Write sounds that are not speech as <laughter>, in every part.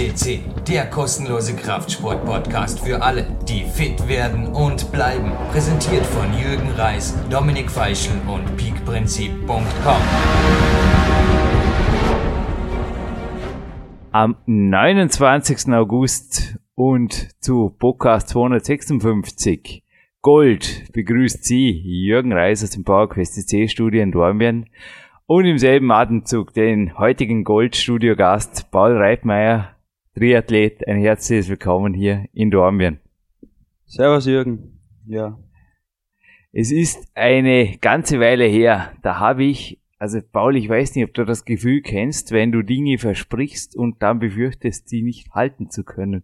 CC, der kostenlose Kraftsport-Podcast für alle, die fit werden und bleiben. Präsentiert von Jürgen Reis, Dominik Feischl und peakprinzip.com. Am 29. August und zu Podcast 256 Gold begrüßt Sie Jürgen Reis aus dem PowerQuest C-Studio in Dornbirn und im selben Atemzug den heutigen Goldstudio-Gast Paul Reitmeier, Triathlet. Ein herzliches Willkommen hier in Dornbirn. Servus Jürgen. Ja. Es ist eine ganze Weile her, da habe ich, also Paul, ich weiß nicht, ob du das Gefühl kennst, wenn du Dinge versprichst und dann befürchtest, sie nicht halten zu können.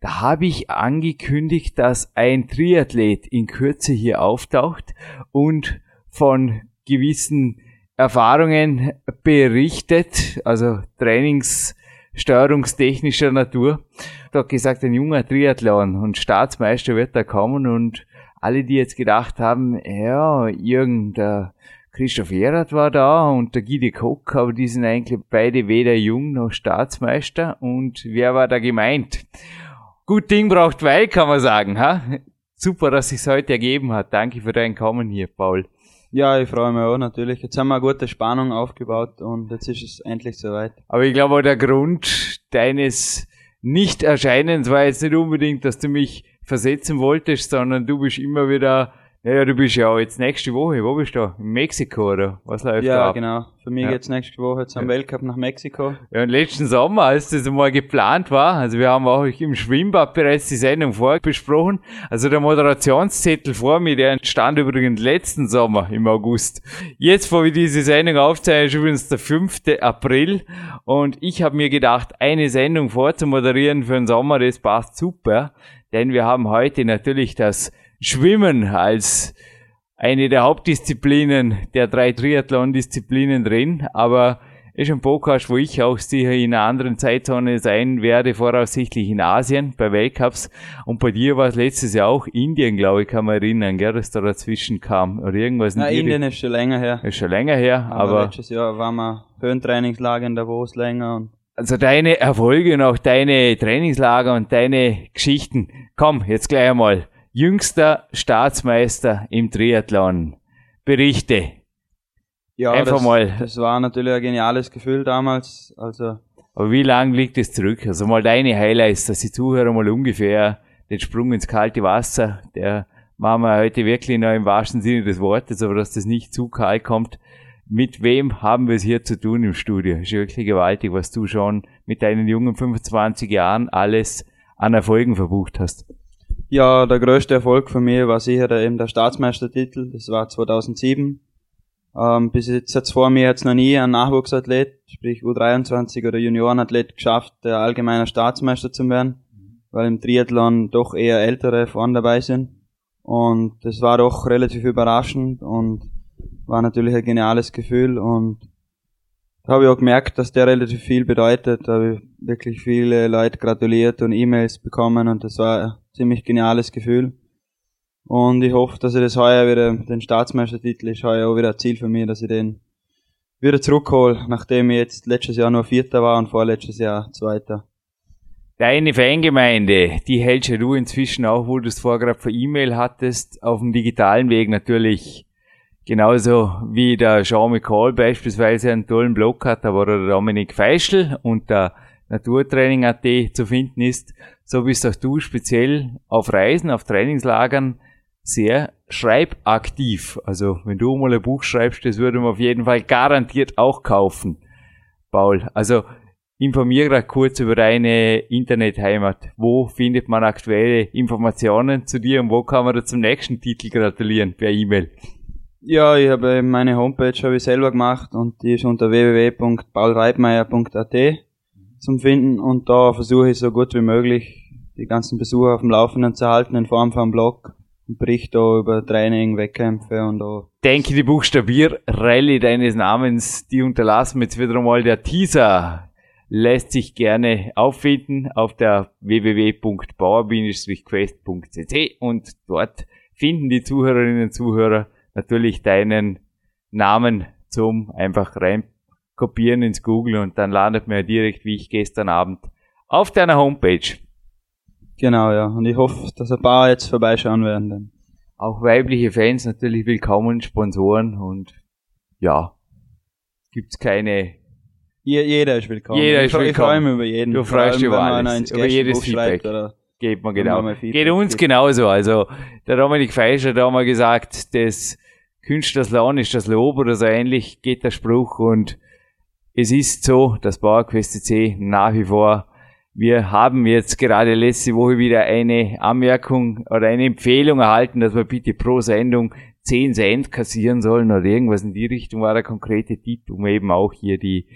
Da habe ich angekündigt, dass ein Triathlet in Kürze hier auftaucht und von gewissen Erfahrungen berichtet, also trainingssteuerungstechnischer Natur. Da hat gesagt, ein junger Triathlon und Staatsmeister wird da kommen und alle, die jetzt gedacht haben, ja, Jürgen, der Christoph Erath war da und der Gide Koch, aber die sind eigentlich beide weder jung noch Staatsmeister und wer war da gemeint? Gut Ding braucht Weil, kann man sagen, ha? Super, dass sich's heute ergeben hat. Danke für dein Kommen hier, Paul. Ja, ich freue mich auch natürlich. Jetzt haben wir eine gute Spannung aufgebaut und jetzt ist es endlich soweit. Aber ich glaube, der Grund deines Nicht-Erscheinens war jetzt nicht unbedingt, dass du mich versetzen wolltest, sondern du bist immer wieder ja, du bist ja jetzt nächste Woche, wo bist du? In Mexiko oder was läuft ja, da? Ja, genau. Für mich ja. geht's nächste Woche zum ja. Weltcup nach Mexiko. Ja, und letzten Sommer, als das einmal geplant war, also wir haben auch im Schwimmbad bereits die Sendung vorbesprochen, also der Moderationszettel vor mir, der entstand übrigens letzten Sommer im August. Jetzt, wo wir diese Sendung aufzeichnen, ist übrigens der 5. April und ich habe mir gedacht, eine Sendung vorzumoderieren für den Sommer, das passt super, denn wir haben heute natürlich das Schwimmen als eine der Hauptdisziplinen der drei Triathlon-Disziplinen drin, aber ist ein Podcast, wo ich auch sicher in einer anderen Zeitzone sein werde, voraussichtlich in Asien bei Weltcups. Und bei dir war es letztes Jahr auch Indien, glaube ich, kann man erinnern, gell, dass da dazwischen kam oder irgendwas. Na, Indien ist schon länger her. Ist schon länger her, aber, aber letztes Jahr waren wir Höhentrainingslager in Davos länger und also deine Erfolge und auch deine Trainingslager und deine Geschichten. Komm, jetzt gleich einmal jüngster Staatsmeister im Triathlon. Berichte. Ja, Einfach das, mal. das war natürlich ein geniales Gefühl damals. Also Aber wie lang liegt es zurück? Also mal deine Highlights, dass die Zuhörer mal ungefähr den Sprung ins kalte Wasser, der machen wir heute wirklich noch im wahrsten Sinne des Wortes, aber dass das nicht zu kalt kommt. Mit wem haben wir es hier zu tun im Studio? Ist wirklich gewaltig, was du schon mit deinen jungen 25 Jahren alles an Erfolgen verbucht hast. Ja, der größte Erfolg für mich war sicher eben der Staatsmeistertitel. Das war 2007. Ähm, bis jetzt hat's vor mir jetzt noch nie ein Nachwuchsathlet, sprich U23 oder Juniorenathlet geschafft, der allgemeiner Staatsmeister zu werden, weil im Triathlon doch eher ältere vorne dabei sind. Und das war doch relativ überraschend und war natürlich ein geniales Gefühl und habe ich auch gemerkt, dass der relativ viel bedeutet. Da habe ich wirklich viele Leute gratuliert und E-Mails bekommen und das war ein ziemlich geniales Gefühl. Und ich hoffe, dass ich das heuer wieder, den Staatsmeistertitel ist heuer auch wieder ein Ziel für mich, dass ich den wieder zurückhole, nachdem ich jetzt letztes Jahr nur Vierter war und vorletztes Jahr Zweiter. Deine Fangemeinde, die hältst du inzwischen auch, wo du es vorher gerade per E-Mail hattest, auf dem digitalen Weg natürlich Genauso wie der Jean McCall beispielsweise einen tollen Blog hat, aber der Dominik Feischl unter Naturtraining.at zu finden ist, so bist auch du speziell auf Reisen, auf Trainingslagern sehr schreibaktiv. Also wenn du mal ein Buch schreibst, das würde man auf jeden Fall garantiert auch kaufen. Paul, also informiere gerade kurz über deine Internetheimat. Wo findet man aktuelle Informationen zu dir und wo kann man da zum nächsten Titel gratulieren per E-Mail? Ja, ich habe meine Homepage habe ich selber gemacht und die ist unter www.paulreitmeier.at zum Finden und da versuche ich so gut wie möglich die ganzen Besucher auf dem Laufenden zu halten in Form von einem Blog und berichte da über Training, Wettkämpfe und auch. Denke die Buchstabier-Rallye deines Namens, die unterlassen jetzt wieder einmal der Teaser lässt sich gerne auffinden auf der www.bauer-quest.cc und dort finden die Zuhörerinnen und Zuhörer natürlich deinen Namen zum einfach rein kopieren ins Google und dann landet man ja direkt, wie ich gestern Abend auf deiner Homepage. Genau, ja. Und ich hoffe, dass ein paar jetzt vorbeischauen werden. Dann. Auch weibliche Fans natürlich willkommen, Sponsoren und ja, gibt's keine. jeder ist willkommen. Jeder ist ich, willkommen. Ich freue mich über jeden. Du freust dich über alles, über jedes Feedback. Geht mir genau. Geht uns genauso. Also der Dominik Feischer hat auch mal gesagt, das Künstlerslohn ist das Lob oder so ähnlich geht der Spruch und es ist so, dass PowerQuest C nach wie vor wir haben jetzt gerade letzte Woche wieder eine Anmerkung oder eine Empfehlung erhalten, dass wir bitte pro Sendung 10 Cent kassieren sollen oder irgendwas in die Richtung war der konkrete Tipp, um eben auch hier die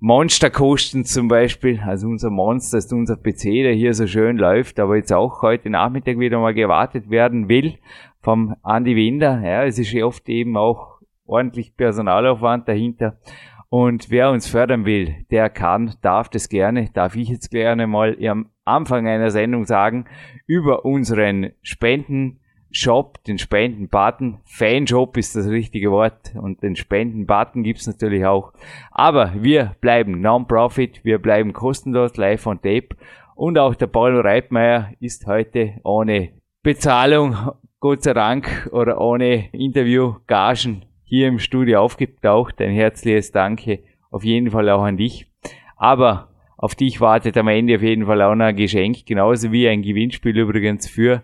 Monsterkosten zum Beispiel, also unser Monster ist unser PC, der hier so schön läuft, aber jetzt auch heute Nachmittag wieder mal gewartet werden will vom Andi Winder. Ja, es ist ja oft eben auch ordentlich Personalaufwand dahinter. Und wer uns fördern will, der kann, darf das gerne, darf ich jetzt gerne mal am Anfang einer Sendung sagen, über unseren Spenden-Shop, den Spenden-Button. Fanshop ist das richtige Wort und den Spenden-Button gibt's natürlich auch. Aber wir bleiben Non-Profit, wir bleiben kostenlos, live on tape. Und auch der Paul Reitmeier ist heute ohne Bezahlung, Gott sei Dank, oder ohne Interview, Gagen hier im Studio aufgetaucht. Ein herzliches Danke auf jeden Fall auch an dich. Aber auf dich wartet am Ende auf jeden Fall auch noch ein Geschenk, genauso wie ein Gewinnspiel übrigens für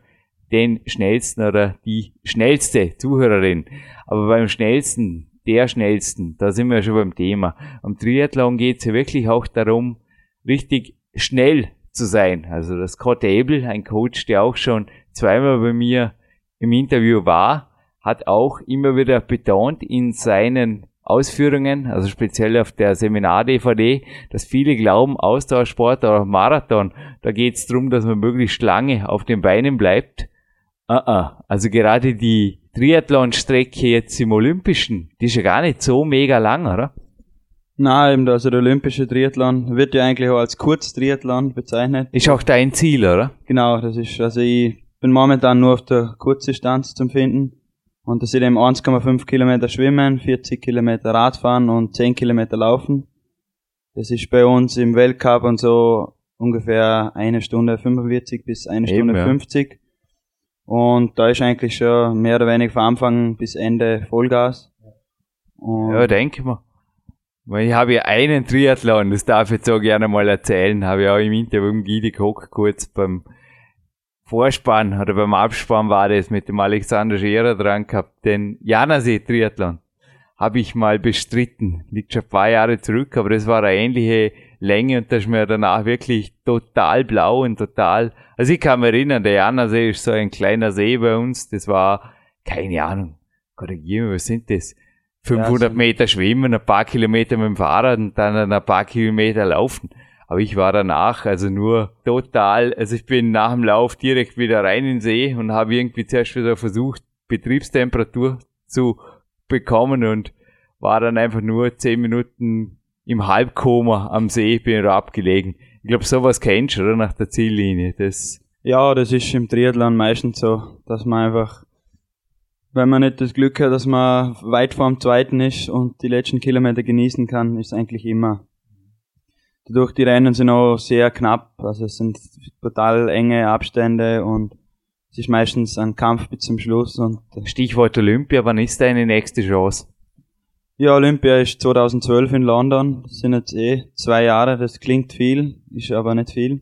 den schnellsten oder die schnellste Zuhörerin. Aber beim schnellsten, der schnellsten, da sind wir schon beim Thema. Am Triathlon geht es ja wirklich auch darum, richtig schnell zu sein. Also das Scott Abel, ein Coach, der auch schon zweimal bei mir im Interview war, hat auch immer wieder betont in seinen Ausführungen, also speziell auf der Seminar-DVD, dass viele glauben, Ausdauersport oder Marathon, da geht es darum, dass man möglichst lange auf den Beinen bleibt. Uh -uh. Also gerade die Triathlon-Strecke jetzt im Olympischen, die ist ja gar nicht so mega lang, oder? Nein, also der olympische Triathlon wird ja eigentlich auch als Kurztriathlon bezeichnet. Ist auch dein Ziel, oder? Genau, das ist, also ich bin momentan nur auf der Kurzdistanz zum Finden. Und das sind eben 1,5 Kilometer Schwimmen, 40 Kilometer Radfahren und 10 Kilometer Laufen. Das ist bei uns im Weltcup und so ungefähr eine Stunde 45 bis eine Stunde eben, ja. 50. Und da ist eigentlich schon mehr oder weniger von Anfang bis Ende Vollgas. Und ja, denke mal. Ich habe ja einen Triathlon, das darf ich jetzt so gerne mal erzählen, habe ich auch im Interview mit Gidi Koch kurz beim Vorspann oder beim Abspann war das mit dem Alexander Scherer dran gehabt, den Janasee Triathlon habe ich mal bestritten. Liegt schon ein paar Jahre zurück, aber das war eine ähnliche Länge und da ist mir danach wirklich total blau und total, also ich kann mich erinnern, der Janasee ist so ein kleiner See bei uns, das war, keine Ahnung, korrigieren was sind das? 500 Meter schwimmen, ein paar Kilometer mit dem Fahrrad und dann ein paar Kilometer laufen. Aber ich war danach also nur total, also ich bin nach dem Lauf direkt wieder rein in den See und habe irgendwie zuerst wieder versucht, Betriebstemperatur zu bekommen und war dann einfach nur zehn Minuten im Halbkoma am See, bin da abgelegen. Ich glaube, sowas kennst du, oder? Nach der Ziellinie. Das ja, das ist im Triathlon meistens so, dass man einfach, wenn man nicht das Glück hat, dass man weit vorm Zweiten ist und die letzten Kilometer genießen kann, ist eigentlich immer Dadurch die Rennen sind auch sehr knapp, also es sind total enge Abstände und es ist meistens ein Kampf bis zum Schluss. Und Stichwort Olympia, wann ist deine nächste Chance? Ja, Olympia ist 2012 in London, das sind jetzt eh zwei Jahre, das klingt viel, ist aber nicht viel.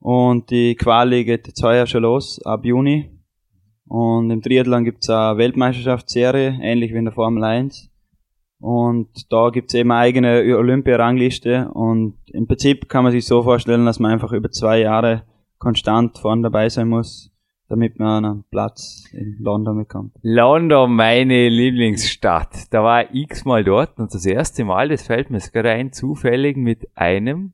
Und die Quali geht jetzt heuer schon los, ab Juni. Und im Triathlon gibt's eine Weltmeisterschaftsserie, ähnlich wie in der Formel 1. Und da gibt's eben eigene Olympia-Rangliste und im Prinzip kann man sich so vorstellen, dass man einfach über zwei Jahre konstant vorne dabei sein muss, damit man einen Platz in London bekommt. London, meine Lieblingsstadt. Da war ich x-mal dort und das erste Mal, das fällt mir sogar ein, zufällig mit einem,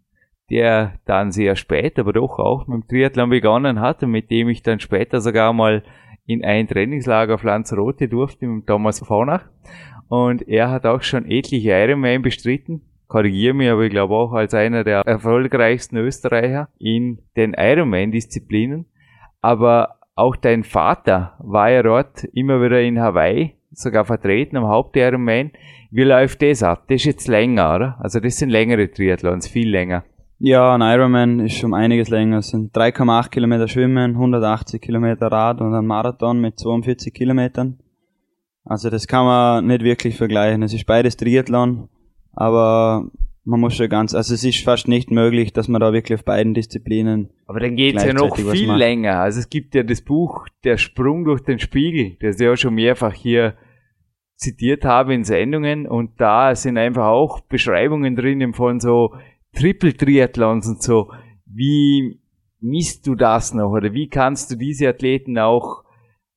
der dann sehr spät, aber doch auch mit dem Triathlon begonnen hat und mit dem ich dann später sogar mal in ein Trainingslager auf Lanzarote durfte, mit Thomas Faunach. Und er hat auch schon etliche Ironman bestritten. Korrigiere mich, aber ich glaube auch als einer der erfolgreichsten Österreicher in den Ironman-Disziplinen. Aber auch dein Vater war ja dort immer wieder in Hawaii, sogar vertreten am Haupt-Ironman. Wie läuft das ab? Das ist jetzt länger, oder? Also das sind längere Triathlons, viel länger. Ja, ein Ironman ist um einiges länger. Es sind 3,8 Kilometer Schwimmen, 180 Kilometer Rad und ein Marathon mit 42 Kilometern. Also das kann man nicht wirklich vergleichen. Es ist beides Triathlon, aber man muss schon ganz, also es ist fast nicht möglich, dass man da wirklich auf beiden Disziplinen. Aber dann geht's ja noch viel länger. Also es gibt ja das Buch Der Sprung durch den Spiegel, das ich ja schon mehrfach hier zitiert habe in Sendungen und da sind einfach auch Beschreibungen drin von so Triple-Triathlons und so. Wie misst du das noch oder wie kannst du diese Athleten auch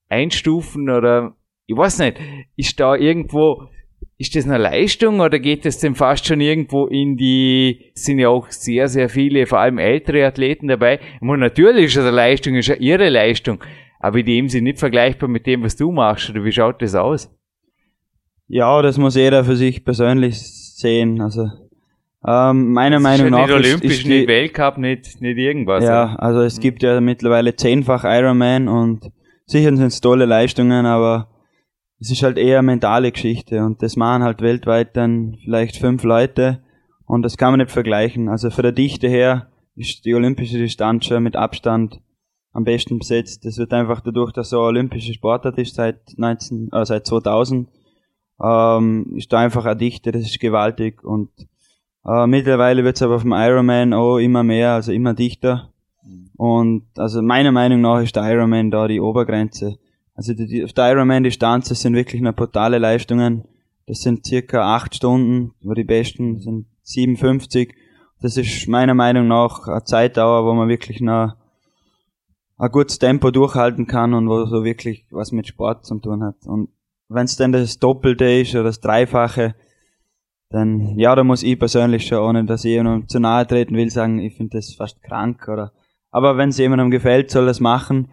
einstufen oder ich weiß nicht, ist da irgendwo ist das eine Leistung oder geht es denn fast schon irgendwo in die, sind ja auch sehr, sehr viele, vor allem ältere Athleten dabei. Und natürlich ist es eine Leistung, ist ja ihre Leistung, aber in dem sie nicht vergleichbar mit dem, was du machst, oder wie schaut das aus? Ja, das muss jeder für sich persönlich sehen, also, ähm, meiner Meinung nach. Nicht Olympisch, ist die, nicht Weltcup, nicht, nicht irgendwas. Ja, also es gibt ja mittlerweile zehnfach Ironman und sicher sind es tolle Leistungen, aber es ist halt eher eine mentale Geschichte und das machen halt weltweit dann vielleicht fünf Leute und das kann man nicht vergleichen. Also für der Dichte her ist die olympische Distanz schon mit Abstand am besten besetzt. Das wird einfach dadurch, dass so ein olympischer Sportart ist seit 19, äh, seit 2000, ähm, ist da einfach eine Dichte, das ist gewaltig und äh, mittlerweile wird es aber vom Ironman auch immer mehr, also immer dichter. Und also meiner Meinung nach ist der Ironman da die Obergrenze. Also die, die, auf der Ironman-Distanz, das sind wirklich eine brutale Leistungen. Das sind circa acht Stunden, wo die besten sind 57. Das ist meiner Meinung nach eine Zeitdauer, wo man wirklich noch ein gutes Tempo durchhalten kann und wo so wirklich was mit Sport zu tun hat. Und wenn es dann das Doppelte ist oder das Dreifache, dann ja, da muss ich persönlich schon, ohne dass ich jemandem zu nahe treten will, sagen, ich finde das fast krank oder. Aber wenn es jemandem gefällt, soll das machen.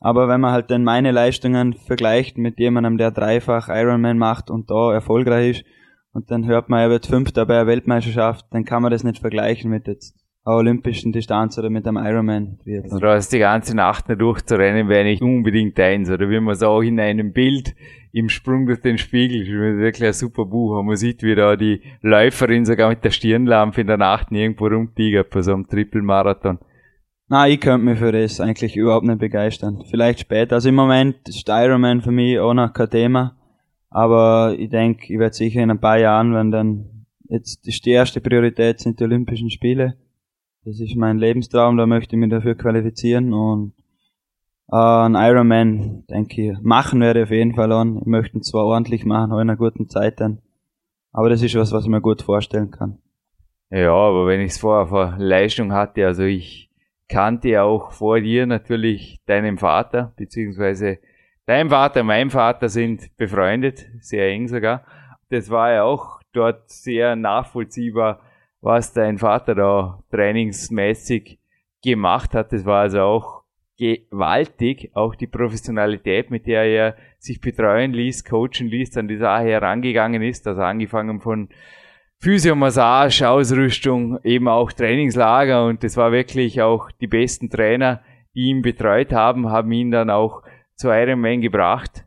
Aber wenn man halt dann meine Leistungen vergleicht mit jemandem, der dreifach Ironman macht und da erfolgreich ist, und dann hört man, er wird Fünfter bei der Weltmeisterschaft, dann kann man das nicht vergleichen mit jetzt einer olympischen Distanz oder mit einem Ironman. Also da ist die ganze Nacht nicht durchzurennen, wäre nicht unbedingt eins. Oder wie man es auch in einem Bild im Sprung durch den Spiegel, das ist wirklich ein super Buch. Man sieht, wie da die Läuferin sogar mit der Stirnlampe in der Nacht nirgendwo rumtigert bei so einem Triple-Marathon. Na, ich könnte mich für das eigentlich überhaupt nicht begeistern. Vielleicht später. Also im Moment ist Ironman für mich auch noch kein Thema. Aber ich denke, ich werde sicher in ein paar Jahren, wenn dann jetzt ist die erste Priorität sind die Olympischen Spiele. Das ist mein Lebenstraum, da möchte ich mich dafür qualifizieren und äh, ein Ironman, denke ich, machen werde ich auf jeden Fall an. Ich möchte ihn zwar ordentlich machen, auch in einer guten Zeit dann. Aber das ist was, was ich mir gut vorstellen kann. Ja, aber wenn ich es vorher vor Leistung hatte, also ich kannte auch vor dir natürlich deinen Vater, beziehungsweise dein Vater, mein Vater sind befreundet, sehr eng sogar. Das war ja auch dort sehr nachvollziehbar, was dein Vater da trainingsmäßig gemacht hat. Das war also auch gewaltig, auch die Professionalität, mit der er sich betreuen ließ, coachen ließ, an die Sache herangegangen ist, also angefangen von Physiomassage, Ausrüstung, eben auch Trainingslager und das war wirklich auch die besten Trainer, die ihn betreut haben, haben ihn dann auch zu Ironman gebracht.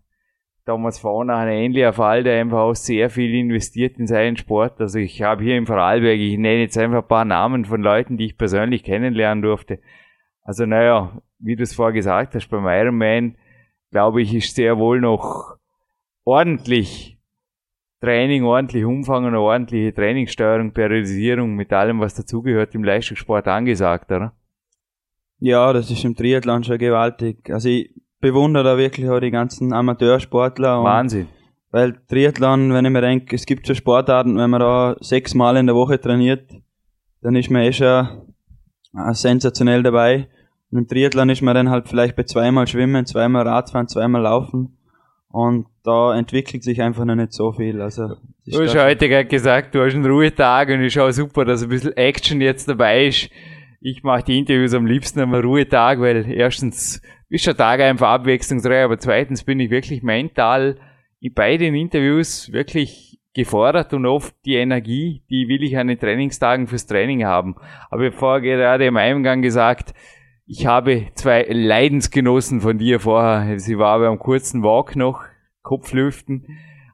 Damals vorne ein ähnlicher Fall, der einfach auch sehr viel investiert in seinen Sport. Also ich habe hier im Vorarlberg, ich nenne jetzt einfach ein paar Namen von Leuten, die ich persönlich kennenlernen durfte. Also naja, wie du es vorher gesagt hast, beim Ironman, glaube ich, ist sehr wohl noch ordentlich Training ordentlich Umfang und eine ordentliche Trainingssteuerung, Periodisierung mit allem, was dazugehört im Leistungssport angesagt, oder? Ja, das ist im Triathlon schon gewaltig. Also ich bewundere da wirklich auch die ganzen Amateursportler. Wahnsinn. Weil Triathlon, wenn ich mir denke, es gibt schon Sportarten, wenn man da sechsmal in der Woche trainiert, dann ist man eh schon äh, sensationell dabei. Und im Triathlon ist man dann halt vielleicht bei zweimal Schwimmen, zweimal Radfahren, zweimal Laufen. Und da entwickelt sich einfach noch nicht so viel. Also, du hast heute gerade gesagt, du hast einen Ruhetag und ich schaue super, dass ein bisschen Action jetzt dabei ist. Ich mache die Interviews am liebsten am Ruhetag, weil erstens ist der Tag einfach abwechslungsreich, aber zweitens bin ich wirklich mental bei den Interviews wirklich gefordert und oft die Energie, die will ich an den Trainingstagen fürs Training haben. Aber ich habe gerade im Eingang gesagt, ich habe zwei Leidensgenossen von dir vorher. Sie war beim kurzen Walk noch, Kopflüften,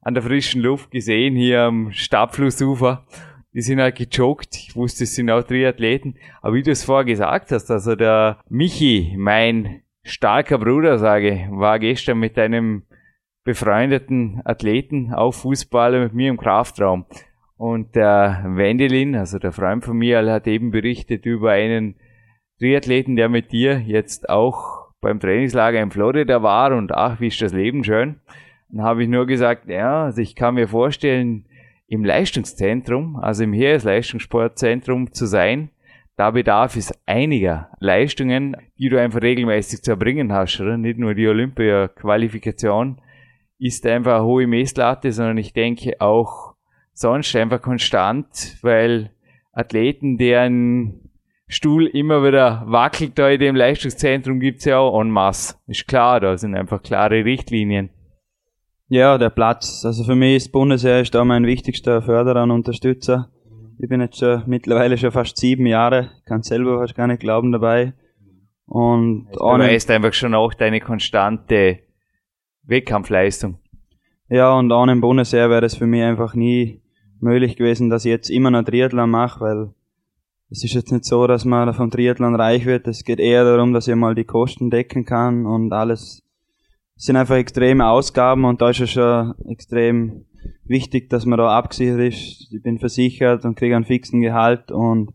an der frischen Luft gesehen, hier am Stabflussufer. die sind halt gejoggt. Ich wusste, es sind auch Triathleten. Aber wie du es vorher gesagt hast, also der Michi, mein starker Bruder, sage, war gestern mit einem befreundeten Athleten, auch Fußballer mit mir im Kraftraum. Und der Wendelin, also der Freund von mir, hat eben berichtet über einen Triathleten, der mit dir jetzt auch beim Trainingslager in Florida war und ach, wie ist das Leben schön. Dann habe ich nur gesagt, ja, also ich kann mir vorstellen, im Leistungszentrum, also im Heeresleistungssportzentrum zu sein, da bedarf es einiger Leistungen, die du einfach regelmäßig zu erbringen hast, oder? Nicht nur die Olympia-Qualifikation ist einfach eine hohe Messlatte, sondern ich denke auch sonst einfach konstant, weil Athleten, deren Stuhl immer wieder wackelt da in dem Leistungszentrum, gibt's ja auch en masse. Ist klar, da sind einfach klare Richtlinien. Ja, der Platz. Also für mich ist Bundesheer ist da mein wichtigster Förderer und Unterstützer. Ich bin jetzt schon mittlerweile schon fast sieben Jahre, kann selber fast gar nicht glauben dabei. Und du weißt einfach schon auch deine konstante Wettkampfleistung. Ja, und ohne dem Bundesheer wäre es für mich einfach nie möglich gewesen, dass ich jetzt immer noch Triathlon mache, weil es ist jetzt nicht so, dass man vom Triathlon reich wird. Es geht eher darum, dass ich mal die Kosten decken kann und alles es sind einfach extreme Ausgaben und da ist es schon extrem wichtig, dass man da abgesichert ist. Ich bin versichert und kriege einen fixen Gehalt und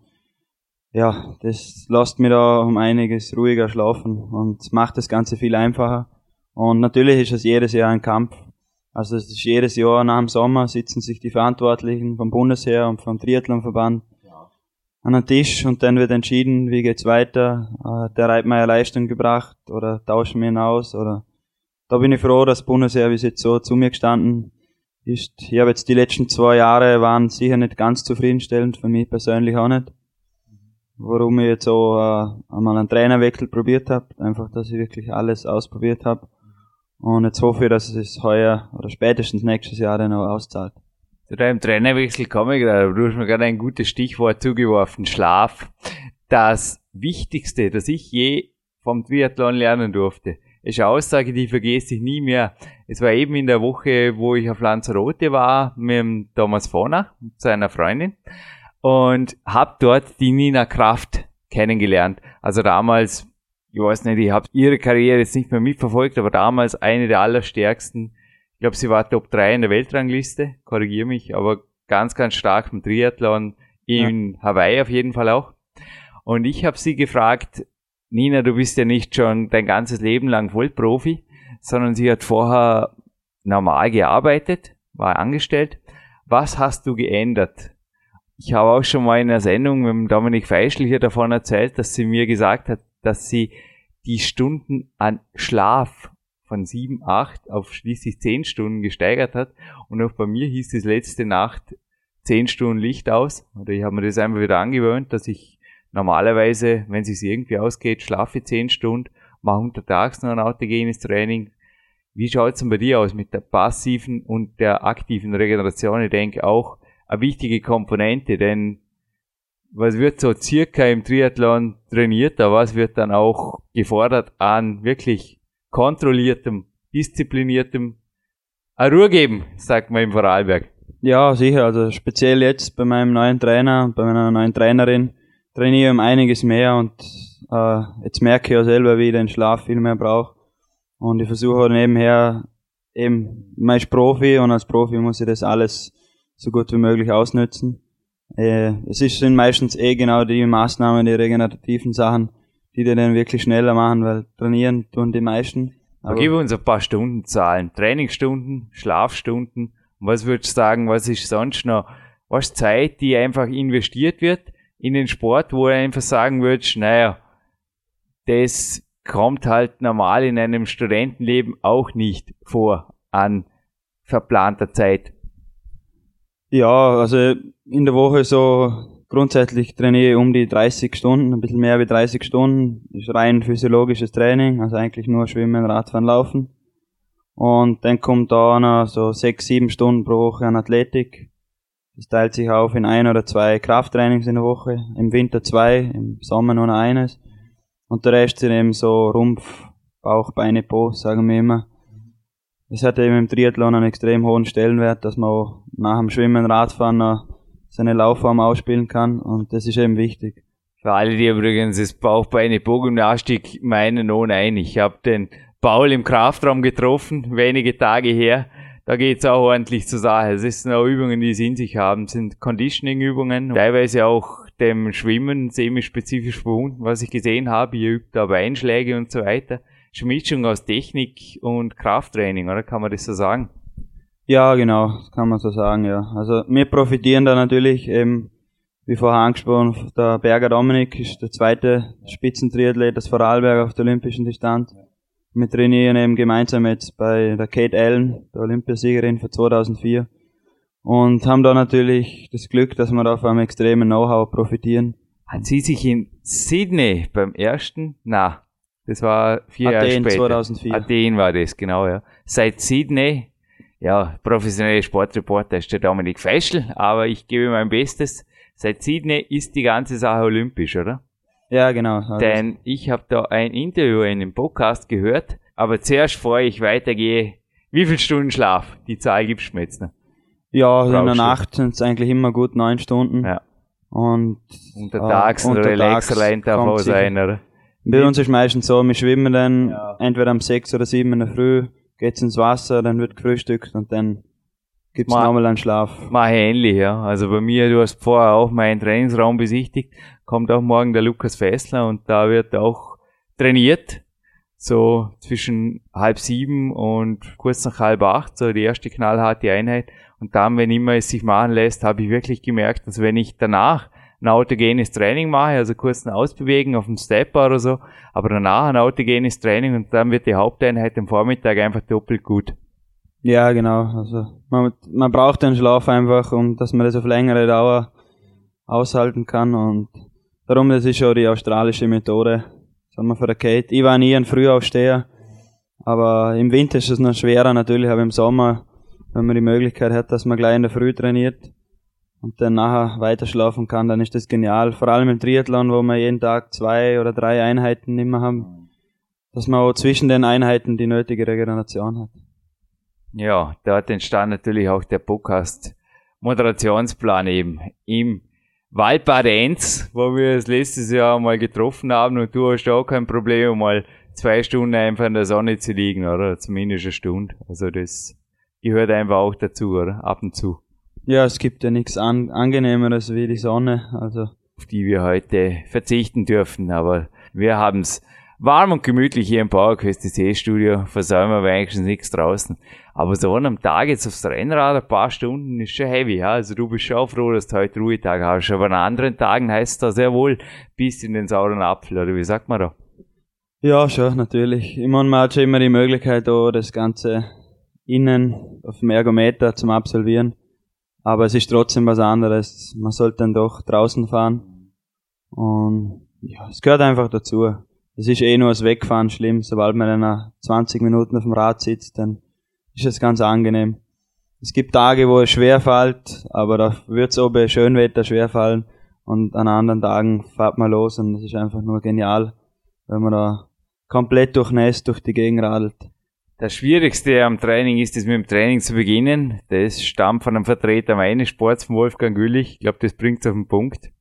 ja, das lässt mich da um einiges ruhiger schlafen und macht das Ganze viel einfacher. Und natürlich ist es jedes Jahr ein Kampf. Also es ist jedes Jahr nach dem Sommer sitzen sich die Verantwortlichen vom Bundesheer und vom Triathlonverband an den Tisch und dann wird entschieden, wie geht's weiter. Äh, der Reitmeier Leistung gebracht oder tauschen wir ihn aus oder da bin ich froh, dass Bundesheer jetzt so zu mir gestanden ist. Ich habe jetzt die letzten zwei Jahre waren sicher nicht ganz zufriedenstellend, für mich persönlich auch nicht. Warum ich jetzt so äh, einmal einen Trainerwechsel probiert habe, einfach, dass ich wirklich alles ausprobiert habe. Und jetzt hoffe ich, dass es heuer oder spätestens nächstes Jahr dann auch auszahlt. Zu deinem Trainerwechsel komme ich gerade, du hast mir gerade ein gutes Stichwort zugeworfen, Schlaf. Das Wichtigste, das ich je vom Triathlon lernen durfte, ist eine Aussage, die vergesse ich nie mehr. Es war eben in der Woche, wo ich auf Lanzarote war, mit dem Thomas Foner, seiner Freundin, und habe dort die Nina Kraft kennengelernt. Also damals, ich weiß nicht, ich habe ihre Karriere jetzt nicht mehr mitverfolgt, aber damals eine der allerstärksten. Ich glaube, sie war Top 3 in der Weltrangliste, korrigiere mich, aber ganz, ganz stark im Triathlon in ja. Hawaii auf jeden Fall auch. Und ich habe sie gefragt, Nina, du bist ja nicht schon dein ganzes Leben lang Vollprofi, sondern sie hat vorher normal gearbeitet, war angestellt. Was hast du geändert? Ich habe auch schon mal in einer Sendung mit Dominik Feischl hier davon erzählt, dass sie mir gesagt hat, dass sie die Stunden an Schlaf von sieben, acht auf schließlich zehn Stunden gesteigert hat. Und auch bei mir hieß es letzte Nacht zehn Stunden Licht aus. Oder ich habe mir das einfach wieder angewöhnt, dass ich normalerweise, wenn es sich irgendwie ausgeht, schlafe 10 Stunden, mache untertags noch ein autogenes Training. Wie schaut es denn bei dir aus mit der passiven und der aktiven Regeneration? Ich denke auch eine wichtige Komponente, denn was wird so circa im Triathlon trainiert, aber was wird dann auch gefordert an wirklich kontrolliertem, diszipliniertem Ruhe geben, sagt man im Vorarlberg. Ja, sicher. Also speziell jetzt bei meinem neuen Trainer, bei meiner neuen Trainerin, trainiere um einiges mehr und äh, jetzt merke ich ja selber, wie ich den Schlaf viel mehr brauche. Und ich versuche nebenher eben, man ist Profi und als Profi muss ich das alles so gut wie möglich ausnutzen. Äh, es sind meistens eh genau die Maßnahmen, die regenerativen Sachen, die dir dann wirklich schneller machen, weil trainieren tun die meisten. Aber gib uns ein paar Stundenzahlen. Trainingsstunden, Schlafstunden. Und was würdest du sagen, was ist sonst noch? Was Zeit, die einfach investiert wird? in den Sport, wo er einfach sagen würdest, naja, das kommt halt normal in einem Studentenleben auch nicht vor an verplanter Zeit. Ja, also in der Woche so grundsätzlich trainiere ich um die 30 Stunden, ein bisschen mehr wie 30 Stunden. Das ist rein physiologisches Training, also eigentlich nur Schwimmen, Radfahren, Laufen. Und dann kommt da noch so 6, 7 Stunden pro Woche an Athletik. Das teilt sich auf in ein oder zwei Krafttrainings in der Woche. Im Winter zwei, im Sommer nur eines. Und der Rest sind eben so Rumpf, Bauch, Beine, Po, sagen wir immer. Es hat eben im Triathlon einen extrem hohen Stellenwert, dass man auch nach dem Schwimmen, Radfahren noch seine Laufform ausspielen kann und das ist eben wichtig. Für alle, die übrigens das Bauchbeine Bogymnastik meinen, oh nein, ich habe den Paul im Kraftraum getroffen, wenige Tage her. Da geht's auch ordentlich zur Sache. Es sind auch Übungen, die sie in sich haben, sind Conditioning-Übungen, teilweise auch dem Schwimmen semi-spezifisch verbunden, was ich gesehen habe. Ihr übt da Beinschläge und so weiter. Ist Mischung aus Technik und Krafttraining, oder kann man das so sagen? Ja, genau, kann man so sagen, ja. Also wir profitieren da natürlich eben wie vorher angesprochen, der Berger Dominik ist der zweite Spitzentriathlet des Vorarlberg auf der olympischen Distanz. Wir trainieren eben gemeinsam jetzt bei der Kate Allen, der Olympiasiegerin von 2004. Und haben da natürlich das Glück, dass wir da von einem extremen Know-how profitieren. Hat sie sich in Sydney beim ersten, na, das war vier Athen Jahre später. 2004. Athen war das, genau, ja. Seit Sydney, ja, professionelle Sportreporter ist der Dominik Feischl, aber ich gebe mein Bestes. Seit Sydney ist die ganze Sache olympisch, oder? Ja, genau. Also Denn ich habe da ein Interview in einem Podcast gehört, aber zuerst, bevor ich weitergehe, wie viel Stunden Schlaf? Die Zahl gibst du mir jetzt noch. ja, in der. Nacht sind es eigentlich immer gut neun Stunden. Ja. Und Untertags äh, ein untertags Relaxer darf kommt auch sein, oder? Bei uns ist meistens so, wir schwimmen dann Ja. entweder um sechs oder sieben in der Früh, geht's ins Wasser, dann wird gefrühstückt und dann gibt's Ma- nochmal einen Schlaf. Mache ich ähnlich, ja. Also bei mir, du hast vorher auch meinen Trainingsraum besichtigt, kommt auch morgen der Lukas Fessler und da wird auch trainiert. So zwischen halb sieben und kurz nach halb acht, so die erste knallharte Einheit. Und dann, wenn immer es sich machen lässt, habe ich wirklich gemerkt, dass wenn ich danach ein autogenes Training mache, also kurz ein Ausbewegen auf dem Stepper oder so, aber danach ein autogenes Training und dann wird die Haupteinheit am Vormittag einfach doppelt gut. Ja, genau. Also man, man braucht den Schlaf einfach, um dass man das auf längere Dauer aushalten kann und darum das ist schon die australische Methode. Sagen wir für der Kate. Ich war nie ein Frühaufsteher, aber im Winter ist es noch schwerer natürlich, aber im Sommer, wenn man die Möglichkeit hat, dass man gleich in der Früh trainiert und dann nachher weiter schlafen kann, dann ist das genial. Vor allem im Triathlon, wo wir jeden Tag zwei oder drei Einheiten immer haben, dass man auch zwischen den Einheiten die nötige Regeneration hat. Ja, dort entstand natürlich auch der Podcast Moderationsplan eben im Waldbad Enz, wo wir das letztes Jahr mal getroffen haben und du hast auch kein Problem, mal zwei Stunden einfach in der Sonne zu liegen, oder? Zumindest eine Stunde. Also das gehört einfach auch dazu, oder? Ab und zu. Ja, es gibt ja nichts an, angenehmeres wie die Sonne. Also Auf die wir heute verzichten dürfen, aber wir haben's warm und gemütlich hier im PowerQuest Studio, versäumen wir eigentlich nichts draußen. Aber so an einem Tag jetzt aufs Rennrad ein paar Stunden ist schon heavy, ja. Also du bist schon froh, dass du heute Ruhetag hast. Aber an anderen Tagen heißt das sehr wohl, bis in den sauren Apfel, oder wie sagt man da? ja, schon natürlich. Ich meine, man hat schon immer die Möglichkeit, auch das Ganze innen auf dem Ergometer zum Absolvieren. Aber es ist trotzdem was anderes. Man sollte dann doch draußen fahren. Und ja, es gehört einfach dazu. Es ist eh nur das Wegfahren schlimm. Sobald man dann nach 20 Minuten auf dem Rad sitzt, dann ist es ganz angenehm. Es gibt Tage, wo es schwer fällt, aber da wird es auch bei Schönwetter schwer fallen. Und an anderen Tagen fährt man los und es ist einfach nur genial, wenn man da komplett durchnässt durch die Gegend radelt. Das Schwierigste am Training ist es, mit dem Training zu beginnen. Das stammt von einem Vertreter meines Sports, Wolfgang Güllich. Ich glaube, das bringt's auf den Punkt.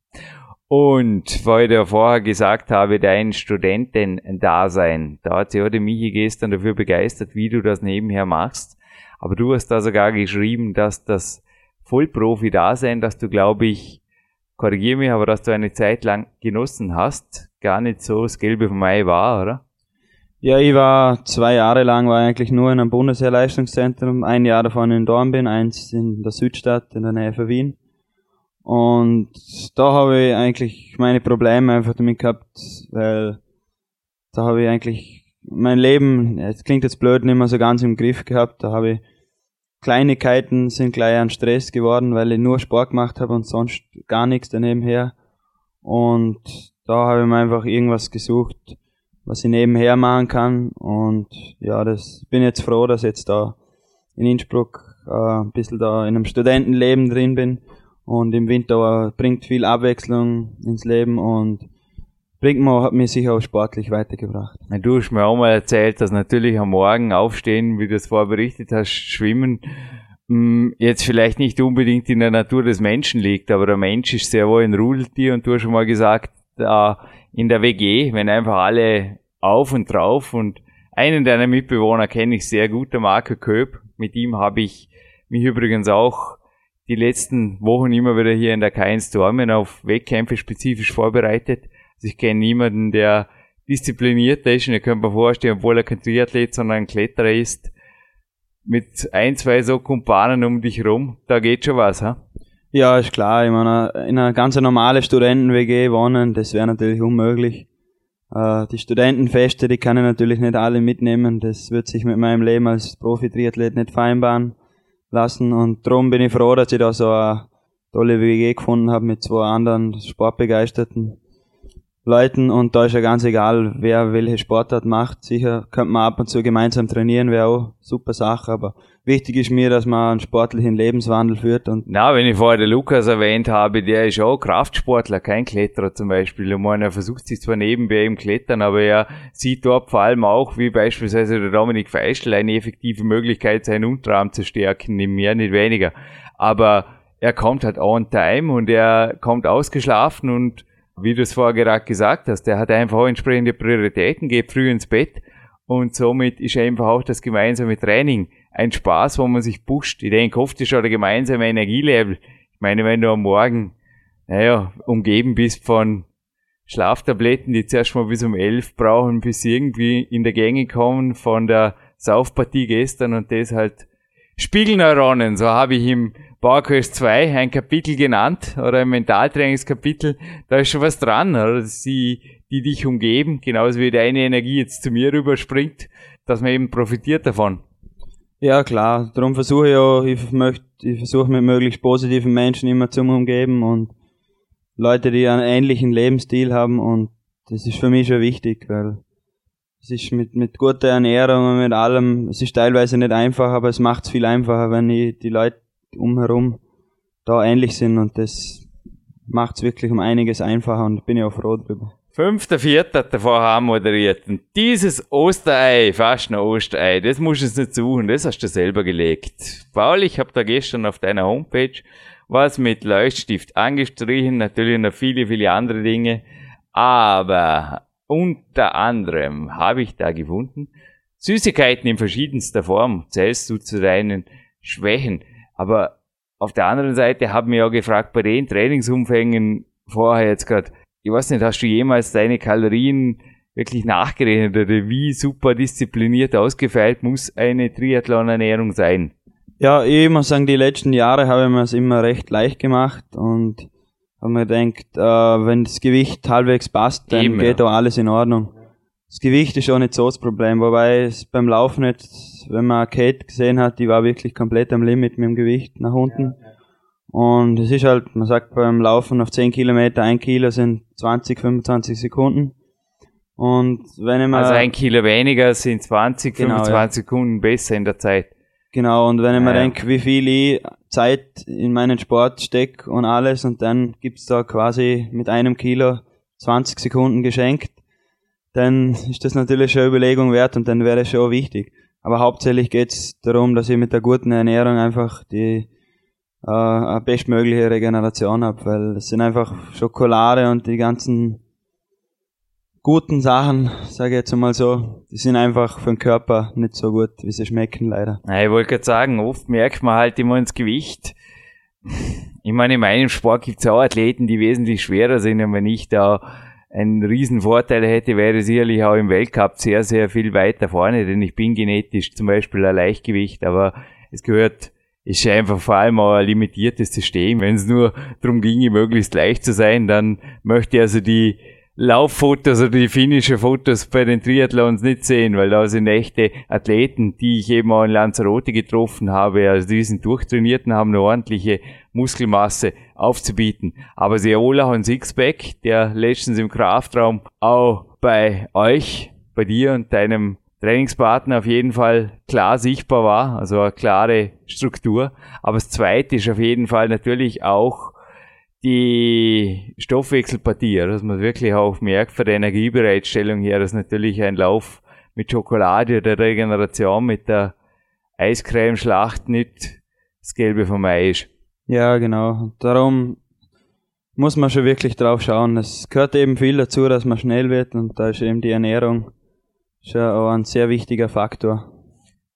Und weil ich ja vorher gesagt habe, dein Studentendasein, da hat sich auch die Michi gestern dafür begeistert, wie du das nebenher machst. Aber du hast da sogar geschrieben, dass das Vollprofi-Dasein, dass du, glaube ich, korrigiere mich, aber dass du eine Zeit lang genossen hast, gar nicht so das Gelbe vom Ei war, oder? Ja, ich war zwei Jahre lang war ich eigentlich nur in einem Bundesheerleistungszentrum, ein Jahr davon in Dornbirn, eins in der Südstadt in der Nähe von Wien. Und da habe ich eigentlich meine Probleme einfach damit gehabt, weil da habe ich eigentlich mein Leben, es klingt jetzt blöd, nicht mehr so ganz im Griff gehabt. Da habe ich Kleinigkeiten sind gleich ein Stress geworden, weil ich nur Sport gemacht habe und sonst gar nichts daneben her. Und da habe ich mir einfach irgendwas gesucht, was ich nebenher machen kann. Und ja, das bin jetzt froh, dass ich jetzt da in Innsbruck äh, ein bisschen da in einem Studentenleben drin bin. Und im Winter bringt viel Abwechslung ins Leben und bringt mir, hat mich sicher auch sportlich weitergebracht. Du hast mir auch mal erzählt, dass natürlich am Morgen aufstehen, wie du es vorher berichtet hast, schwimmen hm, jetzt vielleicht nicht unbedingt in der Natur des Menschen liegt, aber der Mensch ist sehr wohl ein Rudeltier und du hast schon mal gesagt, in der WG, wenn einfach alle auf und drauf und einen deiner Mitbewohner kenne ich sehr gut, der Marco Köp. Mit ihm habe ich mich übrigens auch die letzten Wochen immer wieder hier in der K1 Dormen auf Wettkämpfe spezifisch vorbereitet. Also ich kenne niemanden, der diszipliniert ist und ihr könnt mir vorstellen, obwohl er kein Triathlet, sondern ein Kletterer ist, mit ein, zwei so Kumpanen um dich rum, da geht schon was, ha? Ja, ist klar. Ich meine, in einer ganz normalen Studenten-WG wohnen, das wäre natürlich unmöglich. Äh, die Studentenfeste, die kann ich natürlich nicht alle mitnehmen. Das wird sich mit meinem Leben als Profi-Triathlet nicht vereinbaren lassen. Und darum bin ich froh, dass ich da so eine tolle WG gefunden habe mit zwei anderen sportbegeisterten Leuten und da ist ja ganz egal, wer welche Sportart macht. Sicher könnte man ab und zu gemeinsam trainieren, wäre auch super Sache, aber wichtig ist mir, dass man einen sportlichen Lebenswandel führt. Und Na, wenn ich vorher den Lukas erwähnt habe, der ist auch Kraftsportler, kein Kletterer zum Beispiel. Ich meine, er versucht sich zwar nebenbei im Klettern, aber er sieht dort vor allem auch, wie beispielsweise der Dominik Feischl, eine effektive Möglichkeit, seinen Unterarm zu stärken, nicht mehr, nicht weniger. Aber er kommt halt on time und er kommt ausgeschlafen und wie du es vorher gerade gesagt hast, der hat einfach auch entsprechende Prioritäten, geht früh ins Bett und somit ist einfach auch das gemeinsame Training ein Spaß, wo man sich pusht. Ich denke, oft ist auch der gemeinsame Energielevel. Ich meine, wenn du am Morgen, naja, umgeben bist von Schlaftabletten, die zuerst mal bis um elf brauchen, bis irgendwie in der Gänge kommen von der Saufpartie gestern und das halt Spiegelneuronen, so habe ich im PowerQuest 2 ein Kapitel genannt oder ein Mentaltrainingskapitel, da ist schon was dran, oder? Sie, die dich umgeben, genauso wie deine Energie jetzt zu mir rüberspringt, dass man eben profitiert davon. Ja, klar. Darum versuche ich auch, ich möchte, ich versuche mit möglichst positiven Menschen immer zu umgeben und Leute, die einen ähnlichen Lebensstil haben und das ist für mich schon wichtig, weil es ist mit, mit guter Ernährung und mit allem, es ist teilweise nicht einfach, aber es macht es viel einfacher, wenn ich die Leute umherum da ähnlich sind und das macht es wirklich um einiges einfacher und bin ich auch froh drüber. Fünfter, vierter hat der vorher moderiert. Und dieses Osterei, fast ein Osterei, das musst du nicht suchen, das hast du selber gelegt. Paul, ich habe da gestern auf deiner Homepage was mit Leuchtstift angestrichen, natürlich noch viele, viele andere Dinge. Aber unter anderem habe ich da gefunden, Süßigkeiten in verschiedenster Form zählst du zu deinen Schwächen. Aber auf der anderen Seite haben wir ja gefragt, bei den Trainingsumfängen vorher jetzt gerade, ich weiß nicht, hast du jemals deine Kalorien wirklich nachgerechnet oder wie super diszipliniert ausgefeilt muss eine Triathlon-Ernährung sein? Ja, ich muss sagen, die letzten Jahre habe ich mir es immer recht leicht gemacht und habe mir gedacht, äh, wenn das Gewicht halbwegs passt, dann Eben, geht ja. da alles in Ordnung. Das Gewicht ist auch nicht so das Problem, wobei es beim Laufen jetzt, wenn man Kate gesehen hat, die war wirklich komplett am Limit mit dem Gewicht nach unten. Und es ist halt, man sagt beim Laufen auf 10 Kilometer, ein Kilo sind 20, 25 Sekunden. Und wenn ich mal, Also ein Kilo weniger sind 20, genau, 25 ja. Sekunden besser in der Zeit. Genau, und wenn ich mir denke, wie viel ich Zeit in meinen Sport stecke und alles, und dann gibt's da quasi mit einem Kilo 20 Sekunden geschenkt, dann ist das natürlich schon eine Überlegung wert und dann wäre es schon wichtig. Aber hauptsächlich geht's darum, dass ich mit der guten Ernährung einfach die äh, eine bestmögliche Regeneration habe, weil es sind einfach Schokolade und die ganzen guten Sachen, sage ich jetzt einmal so, die sind einfach für den Körper nicht so gut, wie sie schmecken leider. Ja, ich wollte gerade sagen, oft merkt man halt immer ins Gewicht. Ich meine, in meinem Sport gibt es auch Athleten, die wesentlich schwerer sind und wenn ich da einen riesen Vorteil hätte, wäre sicherlich auch im Weltcup sehr, sehr viel weiter vorne, denn ich bin genetisch zum Beispiel ein Leichtgewicht, aber es gehört, ist einfach vor allem auch ein limitiertes System. Wenn es nur darum ginge, möglichst leicht zu sein, dann möchte ich also die Lauffotos oder die finnischen Fotos bei den Triathlons nicht sehen, weil da sind echte Athleten, die ich eben auch in Lanzarote getroffen habe. Also die sind durchtrainiert und haben eine ordentliche Muskelmasse aufzubieten. Aber haben auch ein Sixpack, der letztens im Kraftraum auch bei euch, bei dir und deinem Trainingspartner auf jeden Fall klar sichtbar war, also eine klare Struktur. Aber das zweite ist auf jeden Fall natürlich auch die Stoffwechselpartie, dass man wirklich auch merkt von der Energiebereitstellung her, dass natürlich ein Lauf mit Schokolade oder Regeneration mit der Eiscreme-Schlacht nicht das Gelbe vom Ei ist. Ja, genau. Darum muss man schon wirklich drauf schauen. Es gehört eben viel dazu, dass man schnell wird und da ist eben die Ernährung schon ein sehr wichtiger Faktor.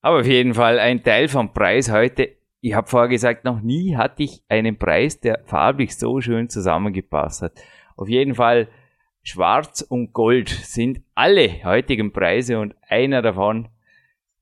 Aber auf jeden Fall ein Teil vom Preis heute. Ich habe vorher gesagt, noch nie hatte ich einen Preis, der farblich so schön zusammengepasst hat. Auf jeden Fall Schwarz und Gold sind alle heutigen Preise und einer davon,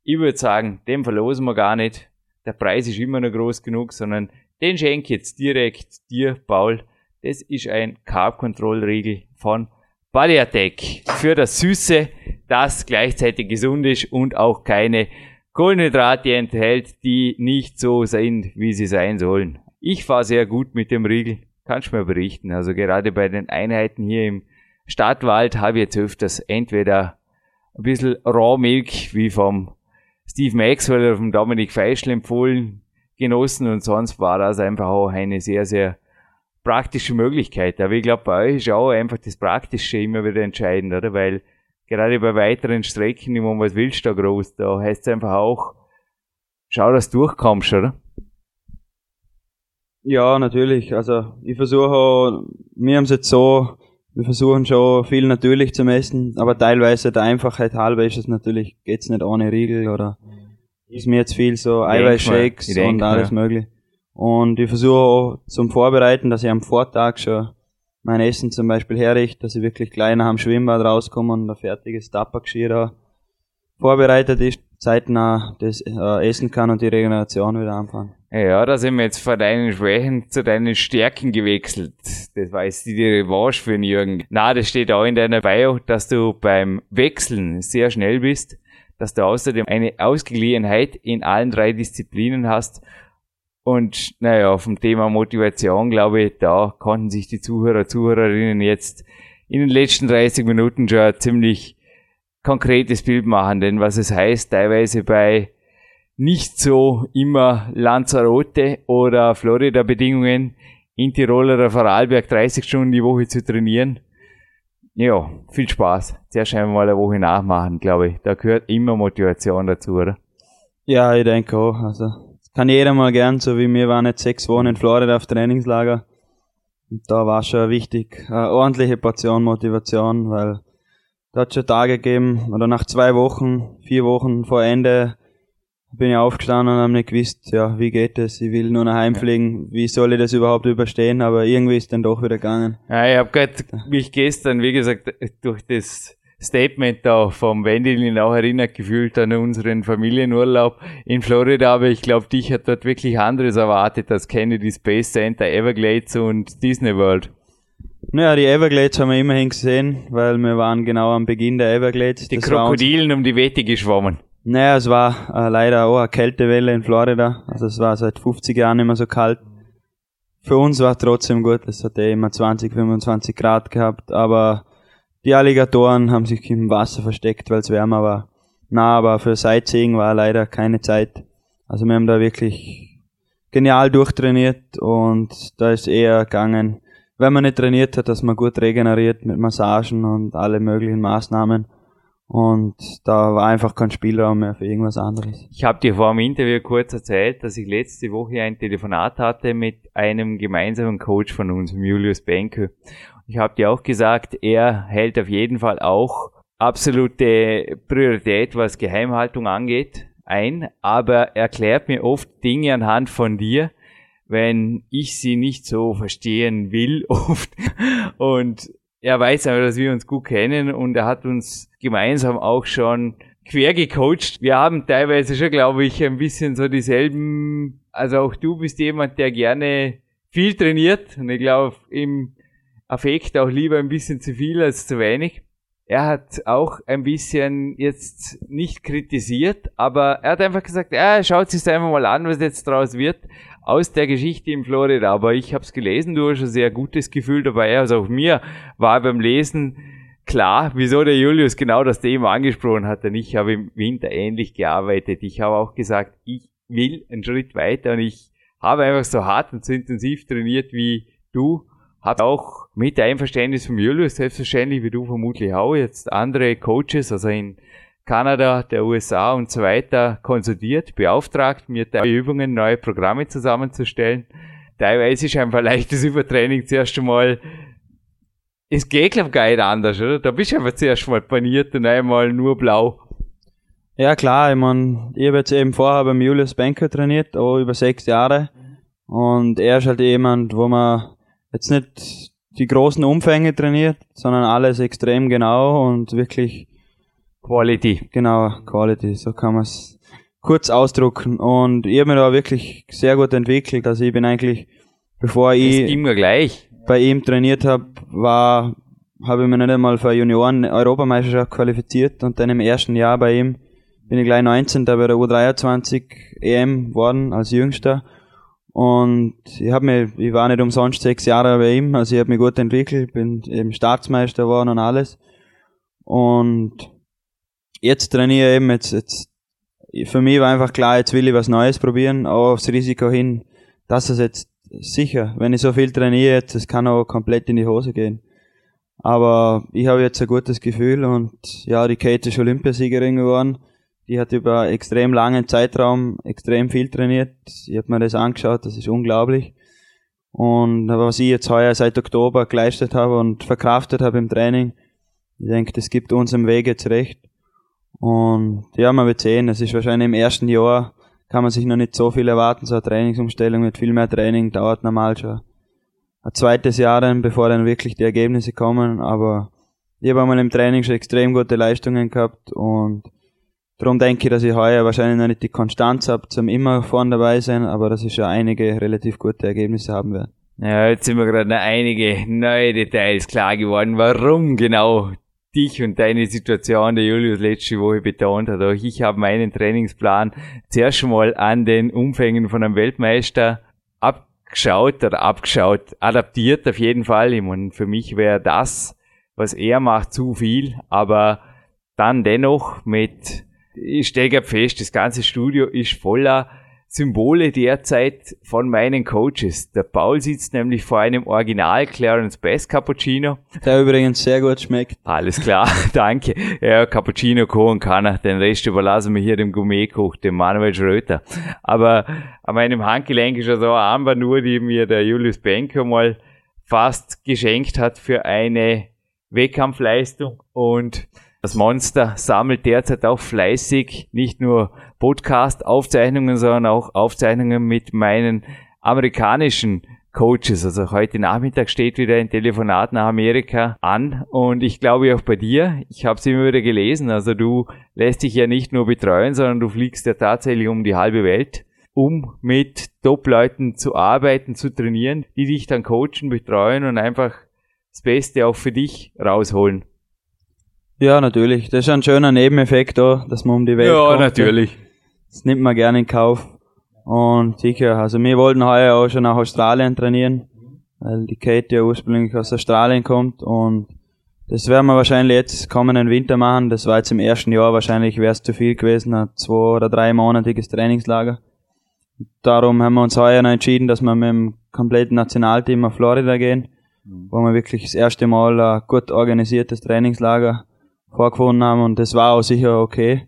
ich würde sagen, den verlosen wir gar nicht. Der Preis ist immer noch groß genug, sondern den schenke ich jetzt direkt dir, Paul. Das ist ein Carb Control Riegel von Body Attack für das Süße, das gleichzeitig gesund ist und auch keine Kohlenhydrate enthält, die nicht so sind, wie sie sein sollen. Ich fahre sehr gut mit dem Riegel, kannst du mir berichten. Also gerade bei den Einheiten hier im Stadtwald habe ich jetzt öfters entweder ein bisschen Raw Milk wie vom Steve Maxwell oder vom Dominik Feischl empfohlen genossen und sonst war das einfach auch eine sehr, sehr praktische Möglichkeit. Aber ich glaube, bei euch ist auch einfach das Praktische immer wieder entscheidend, oder? Weil gerade bei weiteren Strecken, ich meine, was willst du da groß? Da heißt es einfach auch, schau, dass du durchkommst, oder? Ja, natürlich. Also ich versuche, wir haben es jetzt so, wir versuchen schon viel natürlich zu messen, aber teilweise der Einfachheit halber ist es natürlich, geht's nicht ohne Riegel oder ist mir jetzt viel so Eiweißshakes und alles mögliche. Und ich versuche auch zum Vorbereiten, dass ich am Vortag schon mein Essen zum Beispiel herrichte, dass ich wirklich nach dem Schwimmbad rauskomme und ein fertiges Tappergeschirr vorbereitet ist, zeitnah das äh, essen kann und die Regeneration wieder anfangen. Ja, da sind wir jetzt von deinen Schwächen zu deinen Stärken gewechselt. Das war jetzt die Revanche für den Jürgen. Na, das steht auch in deiner Bio, dass du beim Wechseln sehr schnell bist, dass du außerdem eine Ausgeglichenheit in allen drei Disziplinen hast und naja, vom Thema Motivation, glaube ich, da konnten sich die Zuhörer, Zuhörerinnen jetzt in den letzten 30 Minuten schon ein ziemlich konkretes Bild machen. Denn was es heißt, teilweise bei nicht so immer Lanzarote oder Florida-Bedingungen in Tirol oder Vorarlberg 30 Stunden die Woche zu trainieren. Ja, viel Spaß. Zuerst einmal mal eine Woche nachmachen, glaube ich. Da gehört immer Motivation dazu, oder? Ja, ich denke auch. Also kann jeder mal gern, so wie wir waren jetzt sechs Wochen in Florida auf Trainingslager. Und da war schon wichtig, eine ordentliche Portion Motivation, weil da hat schon Tage gegeben, oder nach zwei Wochen, vier Wochen vor Ende, bin ich aufgestanden und habe nicht gewusst, ja, wie geht das? Ich will nur nach Hause fliegen. Wie soll ich das überhaupt überstehen? Aber irgendwie ist dann doch wieder gegangen. Ja, ich habe gerade mich gestern, wie gesagt, durch das Statement da vom Wendelin auch erinnert gefühlt an unseren Familienurlaub in Florida, aber ich glaube, dich hat dort wirklich anderes erwartet als Kennedy Space Center, Everglades und Disney World. Naja, die Everglades haben wir immerhin gesehen, weil wir waren genau am Beginn der Everglades. Die das Krokodilen um die Wette geschwommen. Naja, es war äh, leider auch eine Kältewelle in Florida. Also es war seit 50 Jahren immer so kalt. Für uns war es trotzdem gut. Es hat eh immer 20, 25 Grad gehabt, aber die Alligatoren haben sich im Wasser versteckt, weil es wärmer war. Na, aber für Sightseeing war leider keine Zeit. Also wir haben da wirklich genial durchtrainiert und da ist eher gegangen, wenn man nicht trainiert hat, dass man gut regeneriert mit Massagen und alle möglichen Maßnahmen. Und da war einfach kein Spielraum mehr für irgendwas anderes. Ich habe dir vor dem Interview kurz erzählt, dass ich letzte Woche ein Telefonat hatte mit einem gemeinsamen Coach von uns, Julius Benke. Ich habe dir auch gesagt, er hält auf jeden Fall auch absolute Priorität, was Geheimhaltung angeht, ein, aber erklärt mir oft Dinge anhand von dir, wenn ich sie nicht so verstehen will, <laughs> oft. Und er weiß aber, dass wir uns gut kennen und er hat uns gemeinsam auch schon quer gecoacht. Wir haben teilweise schon, glaube ich, ein bisschen so dieselben, also auch du bist jemand, der gerne viel trainiert und ich glaube, im Affekt auch lieber ein bisschen zu viel als zu wenig. Er hat auch ein bisschen jetzt nicht kritisiert, aber er hat einfach gesagt, er schaut sich einfach mal an, was jetzt draus wird aus der Geschichte in Florida. Aber ich habe es gelesen, du hast ein sehr gutes Gefühl dabei. Also auch mir war beim Lesen klar, wieso der Julius genau das Thema angesprochen hat. Und ich habe im Winter ähnlich gearbeitet. Ich habe auch gesagt, ich will einen Schritt weiter und ich habe einfach so hart und so intensiv trainiert wie du hat auch mit Einverständnis von Julius, selbstverständlich wie du vermutlich auch, jetzt andere Coaches, also in Kanada, der USA und so weiter konsultiert, beauftragt, mir Übungen, neue Programme zusammenzustellen. Teilweise ist einfach leichtes Übertraining zuerst einmal es geht, glaub gar nicht anders, oder? Da bist du einfach zuerst mal paniert und einmal nur blau. Ja, klar, ich mein, ich habe jetzt eben vorher beim Julius Benker trainiert, auch über sechs Jahre. Und er ist halt jemand, wo man jetzt nicht die großen Umfänge trainiert, sondern alles extrem genau und wirklich Quality. Genau, Quality, so kann man es kurz ausdrucken. Und ich habe mich da wirklich sehr gut entwickelt. Also ich bin eigentlich, bevor ich. Immer gleich bei ihm trainiert habe, war, habe ich mich nicht einmal für Junioren-Europameisterschaft qualifiziert und dann im ersten Jahr bei ihm bin ich gleich 19. bei der U23 EM geworden als Jüngster. Und ich habe mich, ich war nicht umsonst sechs Jahre bei ihm, also ich habe mich gut entwickelt, bin eben Staatsmeister geworden und alles. Und jetzt trainiere ich eben jetzt, jetzt, für mich war einfach klar, jetzt will ich was Neues probieren, auch aufs Risiko hin, dass es jetzt sicher, wenn ich so viel trainiere jetzt, es kann auch komplett in die Hose gehen. Aber ich habe jetzt ein gutes Gefühl und ja, die Kate ist Olympiasiegerin geworden. Die hat über extrem langen Zeitraum extrem viel trainiert. Ich habe mir das angeschaut, das ist unglaublich. Und was ich jetzt heuer seit Oktober geleistet habe und verkraftet habe im Training, ich denke, das gibt uns im Weg jetzt recht. Und ja, man wird sehen, es ist wahrscheinlich im ersten Jahr kann man sich noch nicht so viel erwarten. So eine Trainingsumstellung mit viel mehr Training dauert normal schon ein zweites Jahr dann, bevor dann wirklich die Ergebnisse kommen. Aber ich habe einmal im Training schon extrem gute Leistungen gehabt und darum denke ich, dass ich heuer wahrscheinlich noch nicht die Konstanz habe zum immer vorn dabei sein, aber dass ich schon einige relativ gute Ergebnisse haben werde. Ja, jetzt sind mir gerade noch einige neue Details klar geworden, warum genau dich und deine Situation, der Julius letzte Woche betont hat. Auch ich habe meinen Trainingsplan zuerst mal an den Umfängen von einem Weltmeister abgeschaut oder abgeschaut, adaptiert auf jeden Fall. Meine, für mich wäre das, was er macht, zu viel, aber dann dennoch mit, ich stelle fest, das ganze Studio ist voller Symbole derzeit von meinen Coaches. Der Paul sitzt nämlich vor einem Original Clarence Best Cappuccino. Der übrigens sehr gut schmeckt. Alles klar, <laughs> danke. Ja, Cappuccino kochen kann er, den Rest überlassen wir hier dem Gourmetkoch, dem Manuel Schröter. Aber an meinem Handgelenk ist ja so eine Armbanduhr, die mir der Julius Benker mal fast geschenkt hat für eine Wettkampfleistung und das Monster sammelt derzeit auch fleißig nicht nur Podcast-Aufzeichnungen, sondern auch Aufzeichnungen mit meinen amerikanischen Coaches. Also heute Nachmittag steht wieder ein Telefonat nach Amerika an und ich glaube auch bei dir, ich habe es immer wieder gelesen, also du lässt dich ja nicht nur betreuen, sondern du fliegst ja tatsächlich um die halbe Welt, um mit Top-Leuten zu arbeiten, zu trainieren, die dich dann coachen, betreuen und einfach das Beste auch für dich rausholen. Ja, natürlich. Das ist ein schöner Nebeneffekt da, dass man um die Welt Ja, kommt. natürlich. Das nimmt man gerne in Kauf. Und sicher, also wir wollten heuer auch schon nach Australien trainieren, weil die Kate ja ursprünglich aus Australien kommt und das werden wir wahrscheinlich jetzt kommenden Winter machen. Das war jetzt im ersten Jahr wahrscheinlich wäre es zu viel gewesen, ein zwei oder drei monatiges Trainingslager. Darum haben wir uns heuer noch entschieden, dass wir mit dem kompletten Nationalteam auf Florida gehen, wo wir wirklich das erste Mal ein gut organisiertes Trainingslager vorgefunden haben und das war auch sicher okay.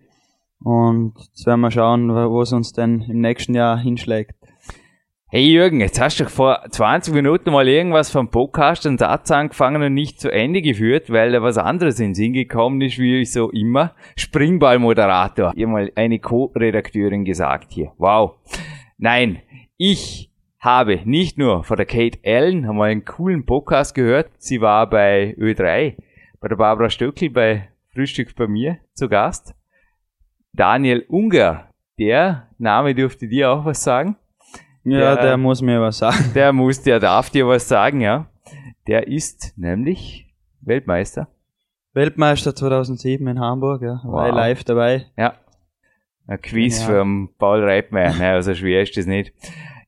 Und jetzt werden wir schauen, wo es uns denn im nächsten Jahr hinschlägt. Hey Jürgen, jetzt hast du vor 20 Minuten mal irgendwas vom Podcast, einen Satz angefangen und nicht zu Ende geführt, weil da was anderes in Sinn gekommen ist, wie ich so immer. Springballmoderator. Ihr mal eine Co-Redakteurin gesagt hier. Wow. Nein, ich habe nicht nur von der Kate Allen einmal einen coolen Podcast gehört. Sie war bei Ö3, bei der Barbara Stöckel, bei Frühstück bei mir zu Gast. Daniel Unger, der Name dürfte dir auch was sagen. Ja, der, der muss mir was sagen. <laughs> Der muss, der darf dir was sagen, ja. Der ist nämlich Weltmeister. Weltmeister 2007 in Hamburg, ja. War wow. live dabei. Ja. Ein Quiz ja. für Paul Reitmeier. Naja, so schwer ist das nicht.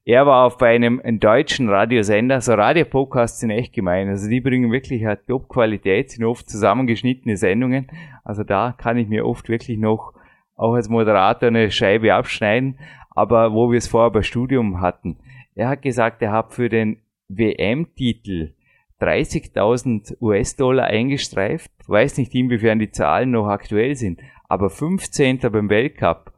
Er war auf einem deutschen Radiosender, so Radiopodcasts sind echt gemein. Also die bringen wirklich eine Top-Qualität, sind oft zusammengeschnittene Sendungen. Also da kann ich mir oft wirklich noch auch als Moderator eine Scheibe abschneiden. Aber wo wir es vorher bei Studium hatten, er hat gesagt, er hat für den WM-Titel 30.000 US-Dollar eingestreift. Weiß nicht, inwiefern die Zahlen noch aktuell sind. aber 15. beim Weltcup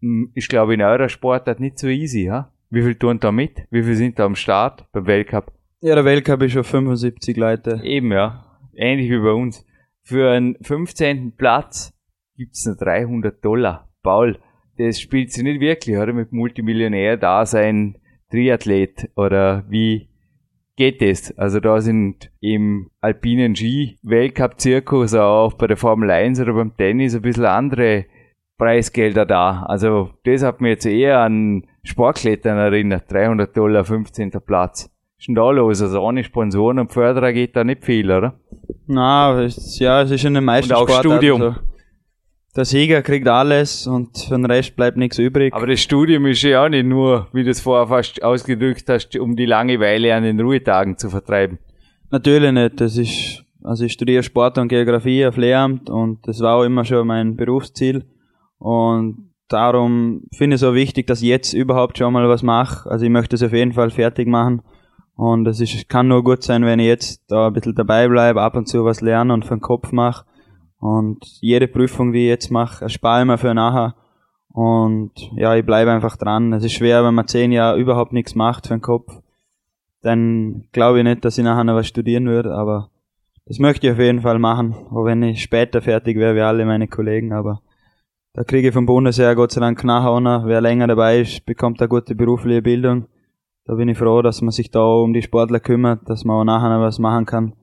hm, ist, glaube ich, in eurer Sportart nicht so easy, ha? Wie viel tun da mit? Wie viel sind da am Start beim Weltcup? Ja, der Weltcup ist schon 75 Leute. Eben, ja. Ähnlich wie bei uns. Für einen 15. Platz gibt's nur 300 Dollar. Paul, das spielt sich nicht wirklich, oder? Mit Multimillionär da sein Triathlet oder wie geht das? Also da sind im alpinen Ski Weltcup-Zirkus auch bei der Formel 1 oder beim Tennis ein bisschen andere Preisgelder da. Also das hat mir jetzt eher an Sportklettern erinnert. 300 Dollar, 15. Platz. Was ist denn da los? Also ohne Sponsoren und Förderer geht da nicht viel, oder? Na, ja, es ist in den meisten Und auch Sportarten Studium. so. Der Sieger kriegt alles und für den Rest bleibt nichts übrig. Aber das Studium ist ja auch nicht nur, wie du es vorher fast ausgedrückt hast, um die Langeweile an den Ruhetagen zu vertreiben. Natürlich nicht. Das ist, also ich studiere Sport und Geografie auf Lehramt und das war auch immer schon mein Berufsziel. Und darum finde ich es auch wichtig, dass ich jetzt überhaupt schon mal was mache. Also ich möchte es auf jeden Fall fertig machen. Und es ist, kann nur gut sein, wenn ich jetzt da ein bisschen dabei bleibe, ab und zu was lerne und für den Kopf mache. Und jede Prüfung, die ich jetzt mache, erspare ich mir für nachher. Und ja, ich bleibe einfach dran. Es ist schwer, wenn man zehn Jahre überhaupt nichts macht für den Kopf. Dann glaube ich nicht, dass ich nachher noch was studieren würde, aber das möchte ich auf jeden Fall machen. Auch wenn ich später fertig wäre, wie alle meine Kollegen, aber da kriege ich vom Bundesheer Gott sei Dank noch. Wer länger dabei ist, bekommt eine gute berufliche Bildung. Da bin ich froh, dass man sich da um die Sportler kümmert, dass man auch nachher noch was machen kann.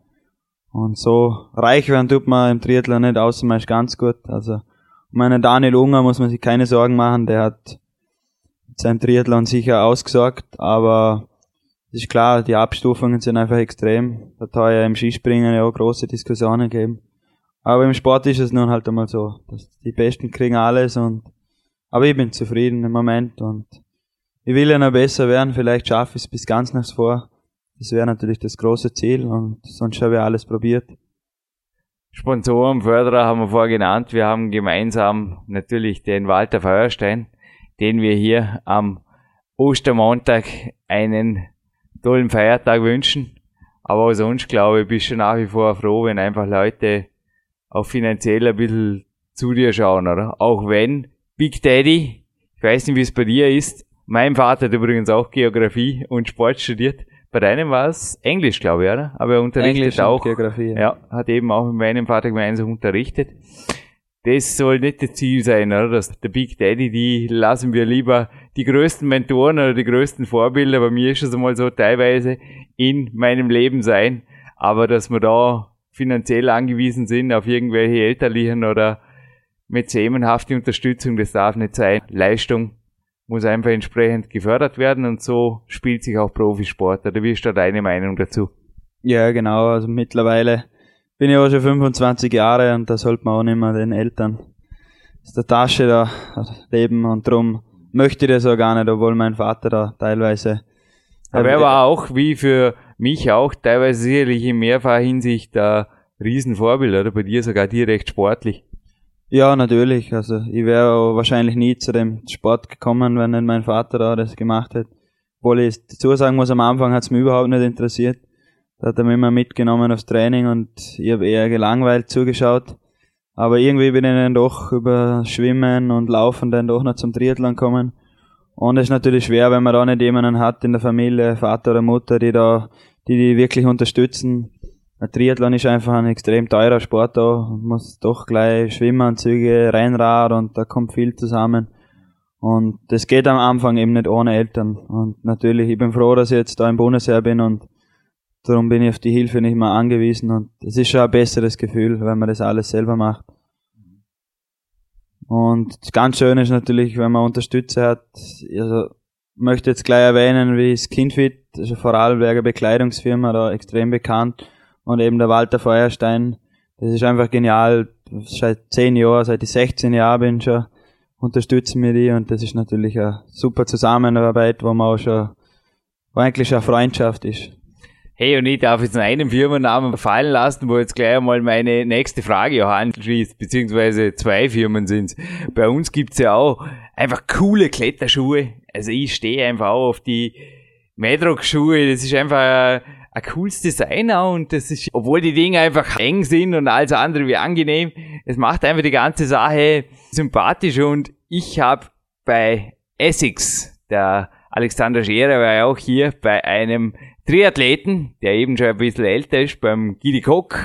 Und so reich werden tut man im Triathlon nicht, außer man ist ganz gut. Also meinen Daniel Unger muss man sich keine Sorgen machen, der hat mit seinem Triathlon sicher ausgesorgt, aber es ist klar, die Abstufungen sind einfach extrem. Da hat ja im Skispringen ja auch große Diskussionen gegeben. Aber im Sport ist es nun halt einmal so, dass die Besten kriegen alles und aber ich bin zufrieden im Moment und ich will ja noch besser werden, vielleicht schaffe ich es bis ganz nach vor. Das wäre natürlich das große Ziel und sonst habe ich alles probiert. Sponsoren, Förderer haben wir vorher genannt. Wir haben gemeinsam natürlich den Walter Feuerstein, den wir hier am Ostermontag einen tollen Feiertag wünschen. Aber sonst glaube ich, bist du nach wie vor froh, wenn einfach Leute auch finanziell ein bisschen zu dir schauen, oder? Auch wenn Big Daddy, ich weiß nicht, wie es bei dir ist, mein Vater hat übrigens auch Geografie und Sport studiert. Bei deinem war es Englisch, glaube ich, oder? Aber er unterrichtet Englisch und auch. Geografie. Ja, hat eben auch mit meinem Vater gemeinsam unterrichtet. Das soll nicht das Ziel sein, oder? Dass der Big Daddy, die lassen wir lieber die größten Mentoren oder die größten Vorbilder, bei mir ist es einmal so teilweise in meinem Leben sein, aber dass wir da finanziell angewiesen sind auf irgendwelche elterlichen oder mäzenenhafte Unterstützung, das darf nicht sein. Leistung muss einfach entsprechend gefördert werden und so spielt sich auch Profisport. Oder wie ist da deine Meinung dazu? Ja, genau. Also mittlerweile bin ich auch schon 25 Jahre und da sollte man auch nicht mehr den Eltern aus der Tasche da leben und drum möchte ich das auch gar nicht, obwohl mein Vater da teilweise Aber er war auch, wie für mich auch, teilweise sicherlich in mehrfacher Hinsicht ein Riesenvorbild, oder? Bei dir sogar direkt sportlich. Ja, natürlich. Also ich wäre wahrscheinlich nie zu dem Sport gekommen, wenn nicht mein Vater da das gemacht hätte. Obwohl ich dazu sagen muss, am Anfang hat es mich überhaupt nicht interessiert. Da hat er mich immer mitgenommen aufs Training und ich habe eher gelangweilt zugeschaut. Aber irgendwie bin ich dann doch über Schwimmen und Laufen dann doch noch zum Triathlon gekommen. Und es ist natürlich schwer, wenn man da nicht jemanden hat in der Familie, Vater oder Mutter, die da, die die wirklich unterstützen. Ein Triathlon ist einfach ein extrem teurer Sport da. Man muss doch gleich Schwimmanzüge, Rennrad und da kommt viel zusammen. Und das geht am Anfang eben nicht ohne Eltern. Und natürlich, ich bin froh, dass ich jetzt da im Bundesheer bin und darum bin ich auf die Hilfe nicht mehr angewiesen. Und es ist schon ein besseres Gefühl, wenn man das alles selber macht. Und ganz schön ist natürlich, wenn man Unterstützer hat. Also, ich möchte jetzt gleich erwähnen, wie Skinfit, das eine Vorarlberger Bekleidungsfirma, da extrem bekannt. Und eben der Walter Feuerstein, das ist einfach genial. Seit zehn Jahren, seit ich 16 Jahre bin schon, unterstützen wir die und das ist natürlich eine super Zusammenarbeit, wo man auch schon, wo eigentlich eine Freundschaft ist. Hey, und ich darf jetzt einen Firmennamen fallen lassen, wo jetzt gleich einmal meine nächste Frage auch anschließt, beziehungsweise zwei Firmen sind's. Bei uns gibt's ja auch einfach coole Kletterschuhe. Also ich stehe einfach auch auf die Medrock-Schuhe. Das ist einfach ein cooles Design auch und das ist, obwohl die Dinge einfach eng sind und alles andere wie angenehm, es macht einfach die ganze Sache sympathisch und ich habe bei Essex, der Alexander Scherer war ja auch hier bei einem Triathleten, der eben schon ein bisschen älter ist, beim Gidi Koch,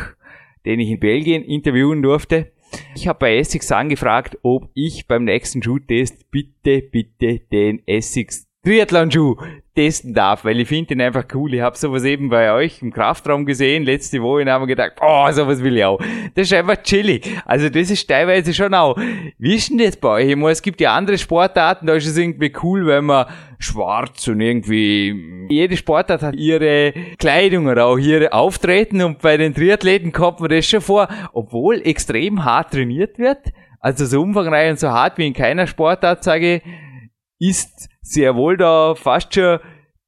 den ich in Belgien interviewen durfte. Ich habe bei Essex angefragt, ob ich beim nächsten Shoot-Test bitte, bitte den Essex Triathlon-Schuh testen darf, weil ich finde den einfach cool. Ich habe sowas eben bei euch im Kraftraum gesehen, letzte Woche, und habe mir gedacht, oh, sowas will ich auch. Das ist einfach chillig. Also das ist teilweise schon auch. Wie ist denn das bei euch? Ich meine, es gibt ja andere Sportarten, da ist es irgendwie cool, wenn man schwarz und irgendwie, jede Sportart hat ihre Kleidung oder auch ihre Auftreten und bei den Triathleten kommt man das schon vor, obwohl extrem hart trainiert wird. Also so umfangreich und so hart wie in keiner Sportart, sage ich, ist sehr wohl da fast schon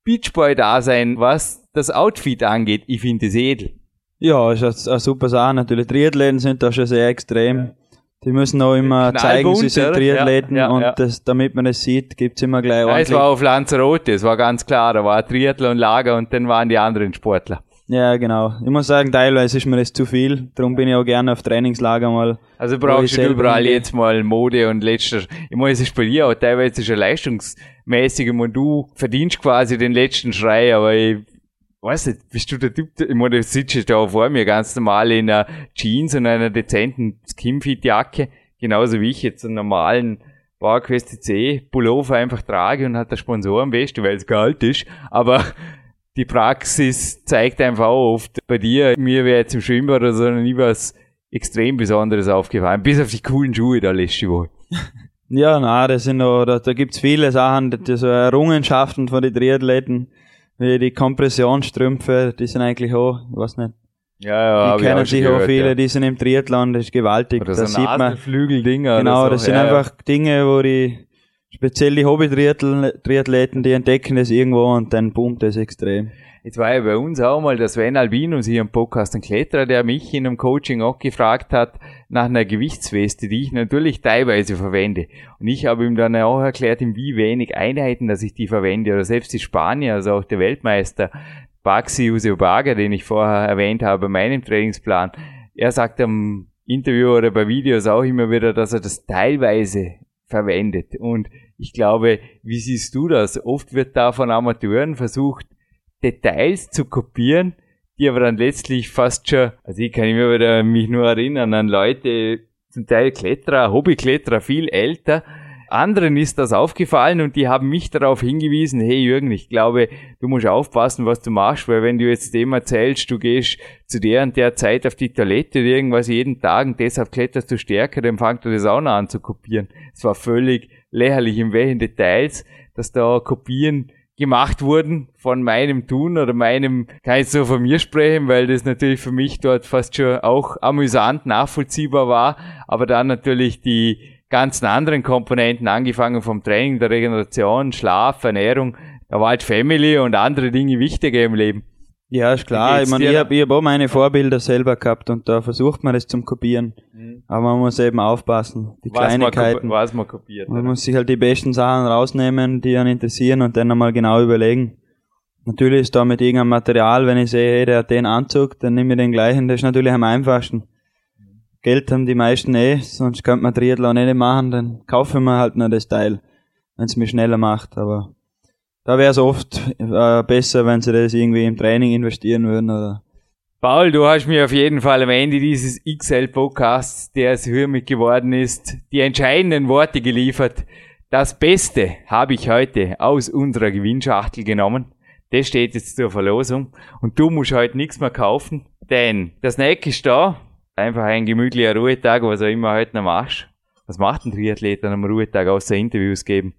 Beachboy-Dasein, was das Outfit angeht. Ich finde es edel. Ja, ist eine super Sache. Natürlich, Triathleten sind da schon sehr extrem. Die müssen auch immer zeigen, sie sind Triathleten ja, ja, und das, damit man es sieht, gibt's immer gleich ja, Es war auf Lanzarote, es war ganz klar, da war Triathlon-Lager und dann waren die anderen Sportler. Ja, genau. Ich muss sagen, teilweise ist mir das zu viel. Darum bin ich auch gerne auf Trainingslager mal. Also brauchst du überall bin. jetzt mal Mode und letzter. Ich meine, es ist bei dir auch teilweise schon leistungsmäßig und du verdienst quasi den letzten Schrei, aber ich weiß nicht, bist du der Typ, ich meine, du sitzt da vor mir ganz normal in einer Jeans und einer dezenten Skinfit-Jacke, genauso wie ich jetzt einen normalen PowerQuest C Pullover einfach trage und hat der Sponsoren weißt weil es kalt ist, aber die Praxis zeigt einfach auch oft bei dir, mir wäre jetzt im Schwimmbad oder so noch nie was extrem Besonderes aufgefallen, bis auf die coolen Schuhe da letzte Woche. <laughs> Ja, na, das sind noch, da, da gibt's viele Sachen, die, so Errungenschaften von den Triathleten, wie die Kompressionsstrümpfe, die sind eigentlich auch, ich weiß nicht. Ja, ja, die kennen sich auch viele, ja. die sind im Triathlon, das ist gewaltig. Oder das so sieht man. Flügeldinger. Genau, so. das sind ja, einfach Dinge, wo die speziell die Hobby-Triathleten, die entdecken das irgendwo und dann boomt das extrem. Jetzt war ja bei uns auch mal der Sven Albinus hier im Podcast, ein Kletterer, der mich in einem Coaching auch gefragt hat nach einer Gewichtsweste, die ich natürlich teilweise verwende. Und ich habe ihm dann auch erklärt, in wie wenig Einheiten, dass ich die verwende. Oder selbst die Spanier, also auch der Weltmeister Baxi Useobaga, den ich vorher erwähnt habe bei meinem Trainingsplan, er sagt am Interview oder bei Videos auch immer wieder, dass er das teilweise verwendet. Und ich glaube, wie siehst du das? Oft wird da von Amateuren versucht, Details zu kopieren, die aber dann letztlich fast schon, also ich kann immer wieder mich nur erinnern an Leute, zum Teil Kletterer, Hobbykletterer, viel älter, anderen ist das aufgefallen und die haben mich darauf hingewiesen, hey Jürgen, ich glaube, du musst aufpassen, was du machst, weil wenn du jetzt dem erzählst, du gehst zu der und der Zeit auf die Toilette oder irgendwas jeden Tag und deshalb kletterst du stärker, dann fängt du das auch noch an zu kopieren. Es war völlig lächerlich, in welchen Details, dass da Kopien gemacht wurden von meinem Tun oder meinem, kann ich so von mir sprechen, weil das natürlich für mich dort fast schon auch amüsant nachvollziehbar war, aber dann natürlich die ganzen anderen Komponenten, angefangen vom Training, der Regeneration, Schlaf, Ernährung, da war halt Family und andere Dinge wichtiger im Leben. Ja, ist klar. Ich meine, ich habe hab auch meine Vorbilder selber gehabt und da versucht man das zum Kopieren. Mhm. Aber man muss eben aufpassen. Die was Kleinigkeiten. Man was man kopiert. Man oder? muss sich halt die besten Sachen rausnehmen, die einen interessieren und dann einmal genau überlegen. Natürlich ist da mit irgendeinem Material, wenn ich sehe, hey, der hat den Anzug, dann nehme ich den gleichen. Das ist natürlich am einfachsten. Geld haben die meisten eh, sonst könnte man Triathlon eh nicht machen, dann kaufen wir halt nur das Teil, wenn es mich schneller macht. Aber da wäre es oft äh, besser, wenn sie das irgendwie im Training investieren würden oder Paul, du hast mir auf jeden Fall am Ende dieses XL-Podcasts, der es hiermit geworden ist, die entscheidenden Worte geliefert. Das Beste habe ich heute aus unserer Gewinnschachtel genommen. Das steht jetzt zur Verlosung. Und du musst heute nichts mehr kaufen, denn das Snack ist da. Einfach ein gemütlicher Ruhetag, was auch immer heute noch machst. Was macht ein Triathlet an einem Ruhetag außer Interviews geben?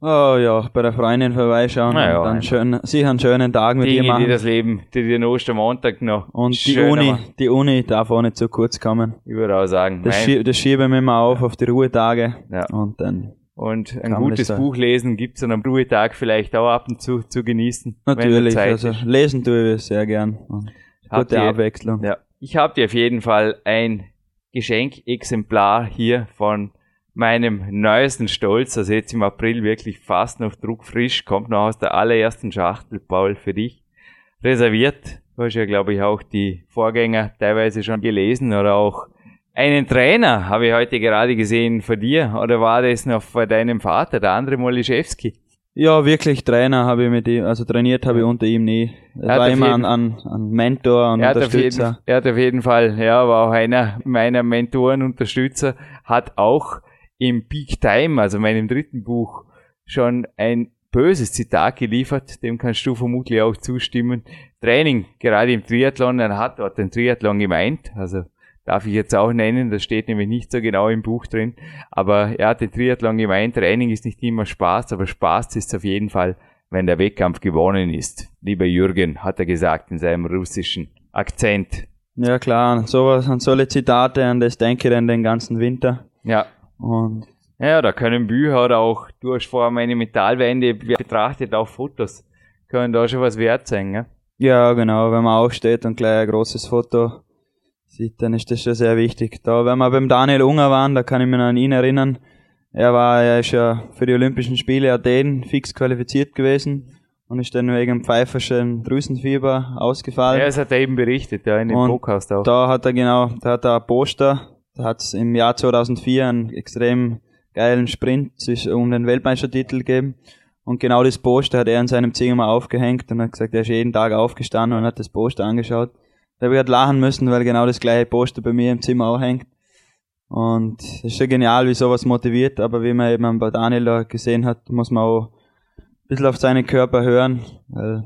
Oh ja, bei der Freundin vorbeischauen ja, und dann schön, sicher einen schönen Tag mit Dinge, ihr machen. die das Leben, die den Ostermontag noch. Und die Uni, machen. die Uni darf auch nicht zu kurz kommen. Ich würde auch sagen. Das, schie das schieben wir immer auf, auf die Ruhetage. Ja. Und dann. Und ein gutes Buch lesen gibt's an einem Ruhetag vielleicht auch ab und zu zu genießen. Natürlich, also lesen tue ich sehr gern. Gute ihr, Abwechslung. Ja. Ich habe dir auf jeden Fall ein Geschenkexemplar hier von meinem neuesten Stolz, also jetzt im April wirklich fast noch druckfrisch, kommt noch aus der allerersten Schachtel, Paul, für dich. reserviert. Du hast ja, glaube ich, auch die Vorgänger teilweise schon gelesen oder auch einen Trainer habe ich heute gerade gesehen von dir. Oder war das noch von deinem Vater, der andere Moliszewski? Ja, wirklich Trainer habe ich mit ihm, also trainiert habe ich unter ihm nie. Er war immer ein, ein, ein Mentor und er Unterstützer. Jeden, er hat auf jeden Fall, ja, war auch einer meiner Mentoren, Unterstützer, hat auch im Peak Time, also meinem dritten Buch, schon ein böses Zitat geliefert, dem kannst du vermutlich auch zustimmen. Training, gerade im Triathlon, er hat dort den Triathlon gemeint, also darf ich jetzt auch nennen, das steht nämlich nicht so genau im Buch drin, aber er hat den Triathlon gemeint, Training ist nicht immer Spaß, aber Spaß ist auf jeden Fall, wenn der Wettkampf gewonnen ist. Lieber Jürgen, hat er gesagt in seinem russischen Akzent. Ja klar, sowas, an solche Zitate, an das denke ich dann den ganzen Winter. Ja. Und ja, da können Bücher oder auch, du hast vorher meine Metallwände betrachtet, auch Fotos, können da schon was wert sein, ja? Ja, genau, wenn man aufsteht und gleich ein großes Foto sieht, dann ist das schon sehr wichtig. Da, wenn wir beim Daniel Unger waren, da kann ich mich noch an ihn erinnern. Er war, er ist ja für die Olympischen Spiele Athen fix qualifiziert gewesen und ist dann wegen pfeiferschen Drüsenfieber ausgefallen. Ja, das hat er eben berichtet, ja, in dem und Podcast auch. Da hat er genau, da hat er ein Poster, da hat es im Jahr 2004 einen extrem geilen Sprint um den Weltmeistertitel gegeben. Und genau das Poster hat er in seinem Zimmer aufgehängt und hat gesagt, er ist jeden Tag aufgestanden und hat das Poster angeschaut. Da habe ich halt lachen müssen, weil genau das gleiche Poster bei mir im Zimmer auch hängt. Und es ist schon genial, wie sowas motiviert, aber wie man eben bei Daniel da gesehen hat, muss man auch ein bisschen auf seinen Körper hören, weil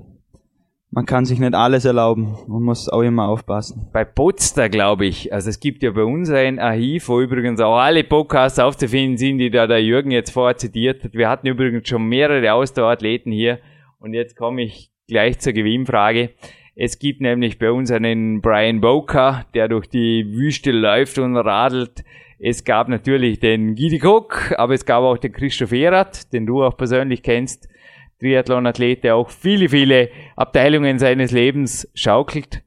man kann sich nicht alles erlauben. Man muss auch immer aufpassen. Bei Potsdam, glaube ich, also es gibt ja bei uns ein Archiv, wo übrigens auch alle Podcasts aufzufinden sind, die da der Jürgen jetzt vorher zitiert hat. Wir hatten übrigens schon mehrere Ausdauerathleten hier und jetzt komme ich gleich zur Gewinnfrage. Es gibt nämlich bei uns einen Brian Boker, der durch die Wüste läuft und radelt. Es gab natürlich den Gidi Cook, aber es gab auch den Christoph Erath, den du auch persönlich kennst. Triathlon-Athlet, der auch viele, viele Abteilungen seines Lebens schaukelt.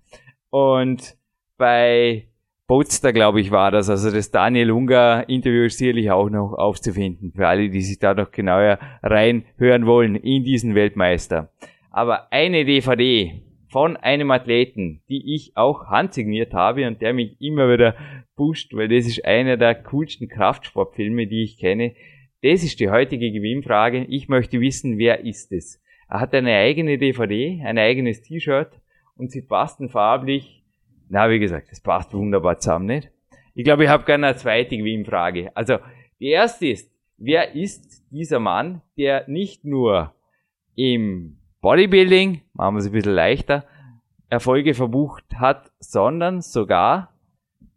Und bei Potsdam, glaube ich, war das. Also das Daniel Unger Interview ist sicherlich auch noch aufzufinden, für alle, die sich da noch genauer reinhören wollen in diesen Weltmeister. Aber eine DVD, von einem Athleten, die ich auch handsigniert habe und der mich immer wieder pusht, weil das ist einer der coolsten Kraftsportfilme, die ich kenne. Das ist die heutige Gewinnfrage. Ich möchte wissen, wer ist es? Er hat eine eigene DVD, ein eigenes T-Shirt und sie passen farblich. Na, wie gesagt, das passt wunderbar zusammen, nicht? Ich glaube, ich habe gerne eine zweite Gewinnfrage. Also, die erste ist, wer ist dieser Mann, der nicht nur im Bodybuilding, machen wir es ein bisschen leichter, Erfolge verbucht hat, sondern sogar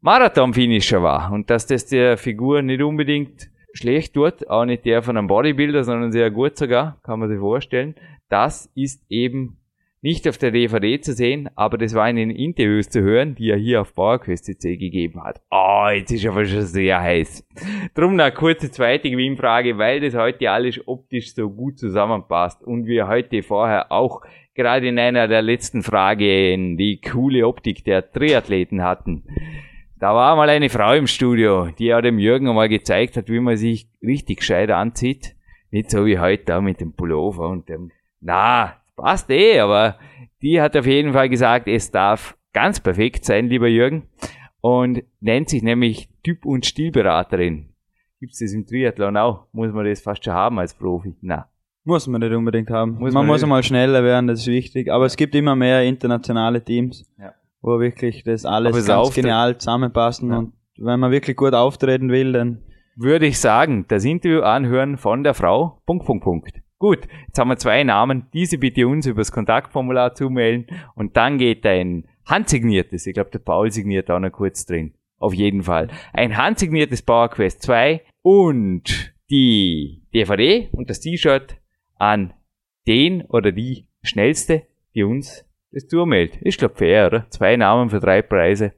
Marathon-Finisher war. Und dass das der Figur nicht unbedingt schlecht tut, auch nicht der von einem Bodybuilder, sondern sehr gut sogar, kann man sich vorstellen. Das ist eben nicht auf der DVD zu sehen, aber das war in den Interviews zu hören, die er hier auf PowerQuest.cc gegeben hat. Oh, jetzt ist aber schon sehr heiß. Drum eine kurze zweite Gewinnfrage, weil das heute alles optisch so gut zusammenpasst und wir heute vorher auch gerade in einer der letzten Fragen die coole Optik der Triathleten hatten. Da war mal eine Frau im Studio, die ja dem Jürgen einmal gezeigt hat, wie man sich richtig gescheit anzieht. Nicht so wie heute da mit dem Pullover und dem, na, passt eh, aber die hat auf jeden Fall gesagt, es darf ganz perfekt sein, lieber Jürgen. Und nennt sich nämlich Typ- und Stilberaterin. Gibt's das im Triathlon auch? Muss man das fast schon haben als Profi? Na. Muss man nicht unbedingt haben. Muss man, man muss einmal schneller werden, das ist wichtig. Aber es gibt immer mehr internationale Teams, ja. wo wirklich das alles ganz genial zusammenpassen. Ja. Und wenn man wirklich gut auftreten will, dann würde ich sagen, das Interview anhören von der Frau. Punkt, Punkt, Punkt. Gut, jetzt haben wir zwei Namen. Diese bitte uns übers Kontaktformular zumelden und dann geht ein handsigniertes, ich glaube der Paul signiert auch noch kurz drin. Auf jeden Fall. Ein handsigniertes Power Quest 2 und die DVD und das T-Shirt an den oder die schnellste, die uns das zumeldet. Ich glaube fair, oder? Zwei Namen für drei Preise.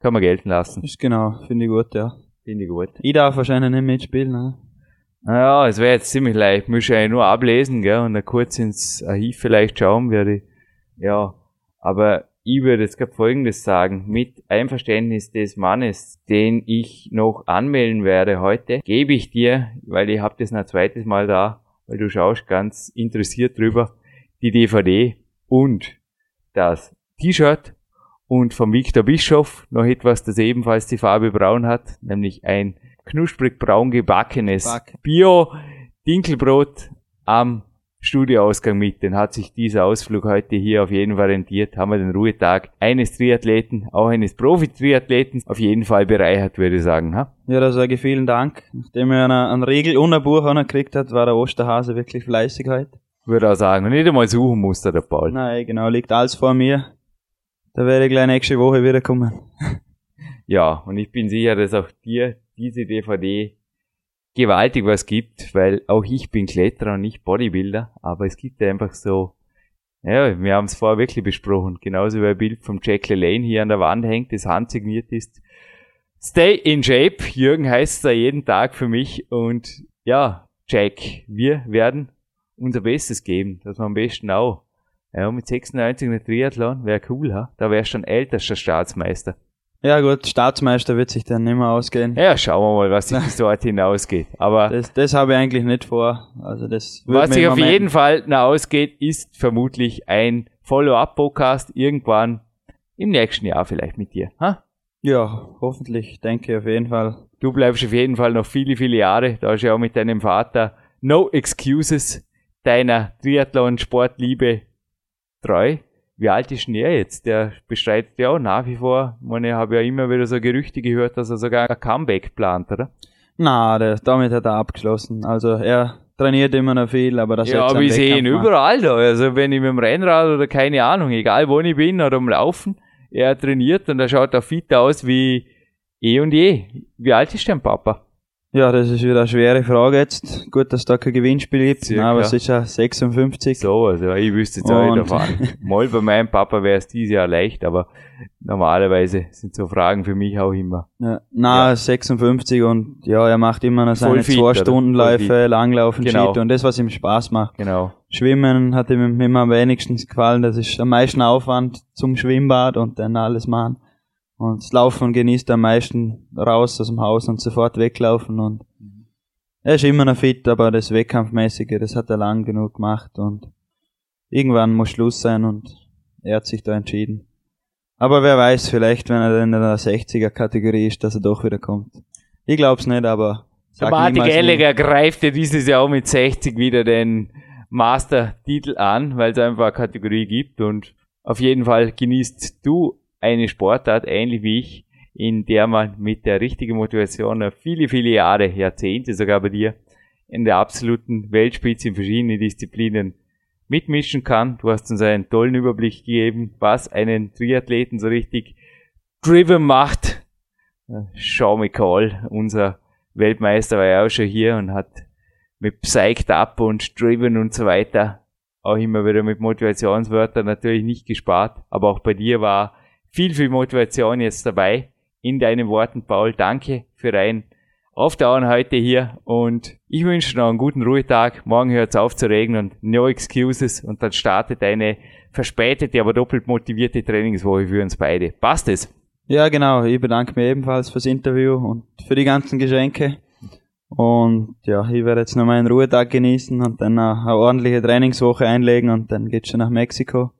Kann man gelten lassen. Ist genau, finde ich gut, ja. Finde ich gut. Ich darf wahrscheinlich nicht mitspielen, ne? Naja, es wäre jetzt ziemlich leicht. Muss ja nur ablesen, gell, und dann kurz ins Archiv vielleicht schauen werde. Ja, aber ich würde jetzt gerade Folgendes sagen. Mit Einverständnis des Mannes, den ich noch anmelden werde heute, gebe ich dir, weil ich habe das noch ein zweites Mal da, weil du schaust ganz interessiert drüber, die DVD und das T-Shirt und vom Victor Bischof noch etwas, das ebenfalls die Farbe braun hat, nämlich ein knusprig braun gebackenes Back. Bio-Dinkelbrot am Studioausgang mit. Den hat sich dieser Ausflug heute hier auf jeden Fall rentiert. Haben wir den Ruhetag eines Triathleten, auch eines Profi-Triathleten, auf jeden Fall bereichert, würde ich sagen. Ha? Ja, da sage ich vielen Dank. Nachdem er eine, eine Regel und ein Buch gekriegt hat, war der Osterhase wirklich fleißig heute. Würde auch sagen. Und nicht einmal suchen musste der Paul. Nein, genau, liegt alles vor mir. Da werde ich gleich nächste Woche wiederkommen. Ja, und ich bin sicher, dass auch dir diese DVD gewaltig was gibt, weil auch ich bin Kletterer und nicht Bodybuilder, aber es gibt einfach so, ja, wir haben es vorher wirklich besprochen, genauso wie ein Bild vom Jack LaLanne hier an der Wand hängt, das handsigniert ist. Stay in shape, Jürgen heißt da jeden Tag für mich und ja, Jack, wir werden unser Bestes geben, dass wir am besten auch. Ja, mit 96 eine Triathlon wäre cool, ha? Da wärst du schon ältester Staatsmeister. Ja gut, Staatsmeister wird sich dann nicht mehr ausgehen. Ja, schauen wir mal, was sich <laughs> bis dort hinausgeht. Aber Das, das habe ich eigentlich nicht vor. Also das was sich auf jeden Fall noch ausgeht, ist vermutlich ein Follow-up-Podcast irgendwann im nächsten Jahr vielleicht mit dir. Ha? Ja, hoffentlich, denke ich auf jeden Fall. Du bleibst auf jeden Fall noch viele, viele Jahre. Da ist ja auch mit deinem Vater No Excuses deiner Triathlon-Sportliebe treu. Wie alt ist denn er jetzt? Der bestreitet ja auch nach wie vor. Ich meine, ich habe ja immer wieder so Gerüchte gehört, dass er sogar ein Comeback plant, oder? Na, damit hat er abgeschlossen. Also er trainiert immer noch viel, aber das Ja, aber ich sehe ihn überall da. Also wenn ich mit dem Rennrad oder keine Ahnung, egal wo ich bin oder am Laufen, er trainiert und er schaut auch fit aus wie eh und je. Wie alt ist dein Papa? Ja, das ist wieder eine schwere Frage jetzt. Gut, dass es da kein Gewinnspiel gibt. Circa. Aber es ist ja 56. So, also ich wüsste jetzt auch nicht davon. <laughs> Mal bei meinem Papa wäre es dieses Jahr leicht, aber normalerweise sind so Fragen für mich auch immer. Ja, na, 56 und ja, er macht immer noch seine fit, zwei oder? Stundenläufe, Voll Langlaufen, Genau. Skito und das, was ihm Spaß macht. Genau. Schwimmen hat ihm immer am wenigsten gefallen. Das ist am meisten Aufwand zum Schwimmbad und dann alles machen. Und das Laufen genießt am meisten raus aus dem Haus und sofort weglaufen und er ist immer noch fit, aber das Wettkampfmäßige, das hat er lang genug gemacht und irgendwann muss Schluss sein und er hat sich da entschieden. Aber wer weiß, vielleicht, wenn er dann in der 60er Kategorie ist, dass er doch wieder kommt. Ich glaub's nicht, aber Der sag Martin niemals nie. Gallagher greift ja dieses Jahr auch mit 60 wieder den Master-Titel an, weil es einfach eine Kategorie gibt und auf jeden Fall genießt du eine Sportart, ähnlich wie ich, in der man mit der richtigen Motivation viele, viele Jahre, Jahrzehnte sogar bei dir, in der absoluten Weltspitze in verschiedenen Disziplinen mitmischen kann. Du hast uns einen tollen Überblick gegeben, was einen Triathleten so richtig driven macht. Sean McCall, unser Weltmeister, war ja auch schon hier und hat mit Psyched Up und Driven und so weiter auch immer wieder mit Motivationswörtern natürlich nicht gespart. Aber auch bei dir war viel, viel Motivation jetzt dabei. In deinen Worten, Paul, danke für dein Aufdauern heute hier und ich wünsche noch einen guten Ruhetag. Morgen hört es auf zu regnen und no excuses und dann startet eine verspätete, aber doppelt motivierte Trainingswoche für uns beide. Passt es? Ja, genau. Ich bedanke mich ebenfalls fürs Interview und für die ganzen Geschenke. Und ja, ich werde jetzt noch meinen Ruhetag genießen und dann eine ordentliche Trainingswoche einlegen und dann geht's schon nach Mexiko.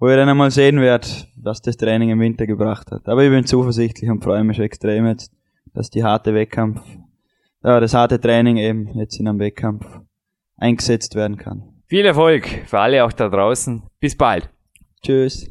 Wo ich dann einmal sehen werde, was das Training im Winter gebracht hat. Aber ich bin zuversichtlich und freue mich extrem jetzt, dass die harte Wettkampf, ja, das harte Training eben jetzt in einem Wettkampf eingesetzt werden kann. Viel Erfolg für alle auch da draußen. Bis bald. Tschüss.